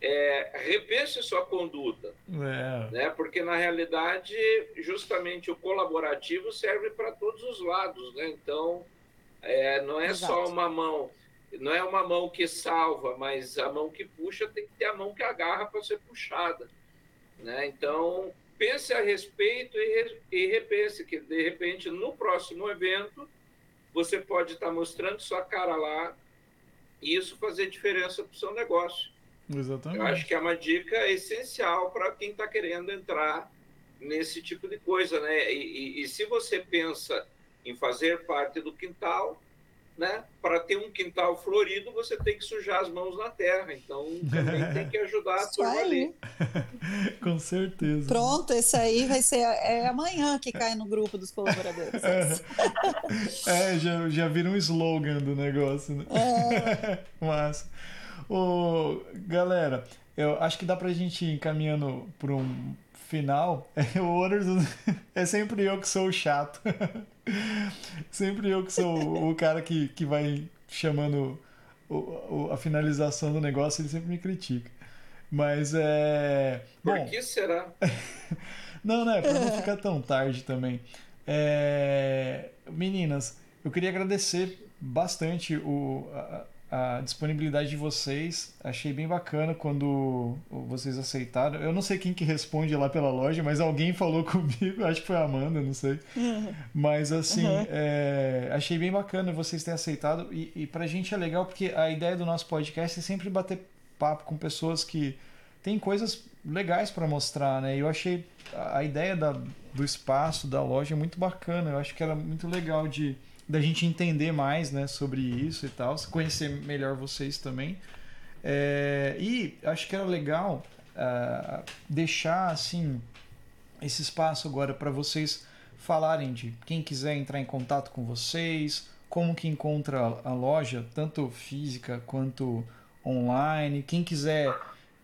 é, repense sua conduta. É. Né? Porque, na realidade, justamente o colaborativo serve para todos os lados. Né? Então, é, não é Exato. só uma mão, não é uma mão que salva, mas a mão que puxa tem que ter a mão que agarra para ser puxada. Né? Então, pense a respeito e, e repense que, de repente, no próximo evento, você pode estar mostrando sua cara lá e isso fazer diferença para o seu negócio. Exatamente. Eu acho que é uma dica essencial para quem está querendo entrar nesse tipo de coisa, né? E, e, e, se você pensa em fazer parte do quintal, né? Para ter um quintal florido, você tem que sujar as mãos na terra. Então, também tem que ajudar a turma ali. Com certeza. Pronto, esse aí vai ser é amanhã que cai no grupo dos colaboradores. é, já, já vira um slogan do negócio, né? É. Massa. Ô, galera, eu acho que dá pra gente ir encaminhando para um final. O Anderson é sempre eu que sou o chato. Sempre eu que sou o cara que, que vai chamando o, o, a finalização do negócio, ele sempre me critica. Mas é. Por bom, que será? não, né? Pra não ficar tão tarde também. É... Meninas, eu queria agradecer bastante o, a, a disponibilidade de vocês. Achei bem bacana quando vocês aceitaram. Eu não sei quem que responde lá pela loja, mas alguém falou comigo, acho que foi a Amanda, não sei. Uhum. Mas assim, uhum. é, achei bem bacana vocês terem aceitado. E, e pra gente é legal porque a ideia do nosso podcast é sempre bater papo com pessoas que têm coisas legais para mostrar, né? E eu achei a ideia da, do espaço, da loja muito bacana. Eu acho que era muito legal de da gente entender mais né, sobre isso e tal, conhecer melhor vocês também. É, e acho que era legal uh, deixar assim esse espaço agora para vocês falarem de quem quiser entrar em contato com vocês, como que encontra a loja, tanto física quanto online, quem quiser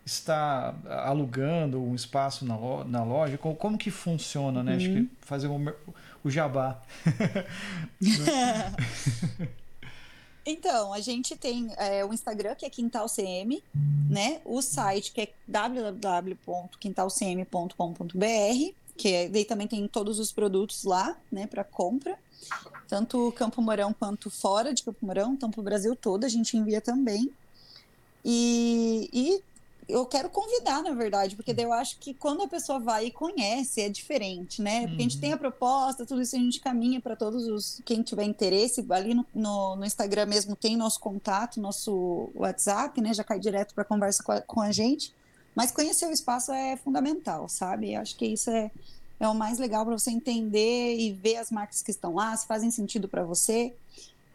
está alugando um espaço na, lo na loja, como, como que funciona, né? Uhum. Acho que uhum. fazer o, jabá. Então, a gente tem é, o Instagram, que é Quintal CM, né? O site, que é www.quintalcm.com.br, que é, daí também tem todos os produtos lá, né, para compra. Tanto Campo Mourão quanto fora de Campo Mourão, então para o Brasil todo a gente envia também. E, e eu quero convidar, na verdade, porque daí eu acho que quando a pessoa vai e conhece, é diferente, né? Porque uhum. a gente tem a uhum. proposta, tudo isso a gente caminha para todos os quem tiver interesse. Ali no, no, no, Instagram mesmo tem nosso contato, nosso WhatsApp, né? Já cai direto para conversa com a, com a, gente. Mas conhecer o espaço é fundamental, sabe? Eu acho que isso é, é o mais legal para você entender e ver as marcas que estão lá, se fazem sentido para você,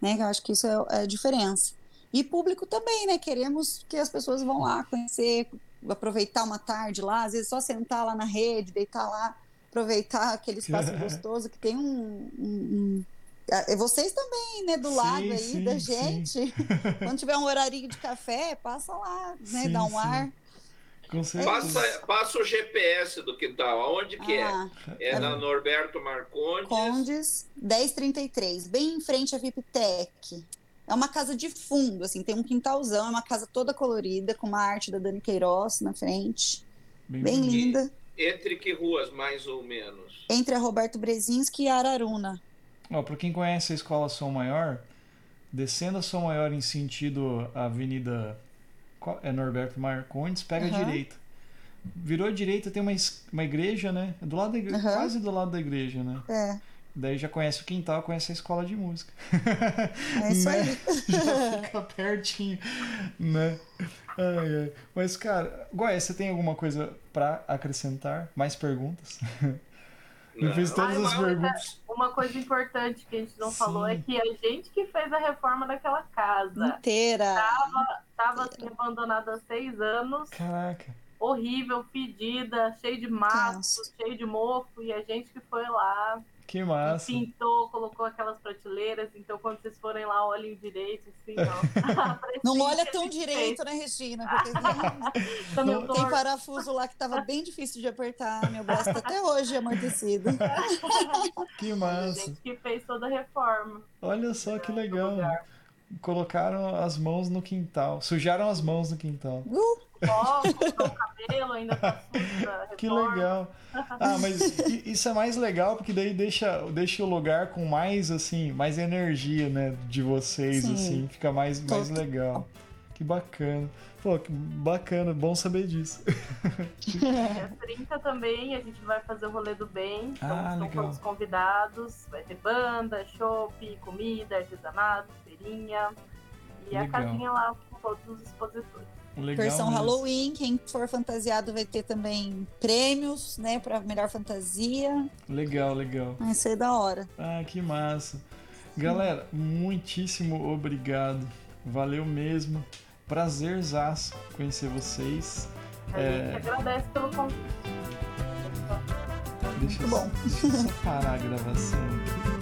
né? Eu acho que isso é, é a diferença. E público também, né? Queremos que as pessoas vão lá conhecer, aproveitar uma tarde lá, às vezes só sentar lá na rede, deitar lá, aproveitar aquele espaço gostoso que tem um, um, um é, vocês também, né, do sim, lado aí sim, da gente. Quando tiver um horário de café, passa lá, né, sim, dá um ar. Passa, passa o GPS do quintal, aonde que é? ah, é? É na Norberto Marcondes. Condes 1033, bem em frente à VIPTEC. É uma casa de fundo, assim, tem um quintalzão, é uma casa toda colorida, com uma arte da Dani Queiroz na frente. Bem, bem linda. Entre que ruas, mais ou menos? Entre a Roberto Brezinski e a Araruna. Ó, para quem conhece a escola Som Maior, descendo a Som Maior em sentido a Avenida é Norberto Marcondes, pega uhum. a direita. Virou a direita, tem uma, uma igreja, né? Do lado da igreja, uhum. Quase do lado da igreja, né? É. Daí já conhece o quintal, conhece a escola de música. É isso né? aí. já fica pertinho, né? Ai, ai. Mas, cara, Goiás, você tem alguma coisa para acrescentar? Mais perguntas? Eu fiz todas Ai, as perguntas. Uma coisa importante que a gente não Sim. falou é que a gente que fez a reforma daquela casa. Inteira. Tava, tava assim, abandonada há seis anos. Caraca. Horrível, pedida, cheio de mato, cheio de mofo. E a gente que foi lá que massa. Pintou, colocou aquelas prateleiras, então quando vocês forem lá, olhem direito, assim, ó. Não olha tão direito, né, Regina? Porque tem, tem parafuso lá que tava bem difícil de apertar. Meu braço tá até hoje amortecido. que massa. A gente que fez toda a reforma. Olha só que legal. colocaram as mãos no quintal, sujaram as mãos no quintal. Uh! O cabelo ainda tá suja, Que legal. Ah, mas isso é mais legal porque daí deixa, deixa o lugar com mais assim, mais energia, né, de vocês Sim. assim, fica mais mais legal. Que bacana. Pô, que bacana, bom saber disso. Dia 30 também a gente vai fazer o rolê do bem. Então ah, estão legal. todos convidados. Vai ter banda, chopp, comida, artesanato, feirinha. E legal. a casinha lá com todos os expositores. Legal Versão mesmo. Halloween, quem for fantasiado vai ter também prêmios, né, para melhor fantasia. Legal, legal. Vai ser da hora. Ah, que massa. Galera, muitíssimo obrigado. Valeu mesmo. Prazerzaço conhecer vocês. A é... gente agradece pelo convite. Deixa, Muito bom. Deixa eu só parar a gravação aqui.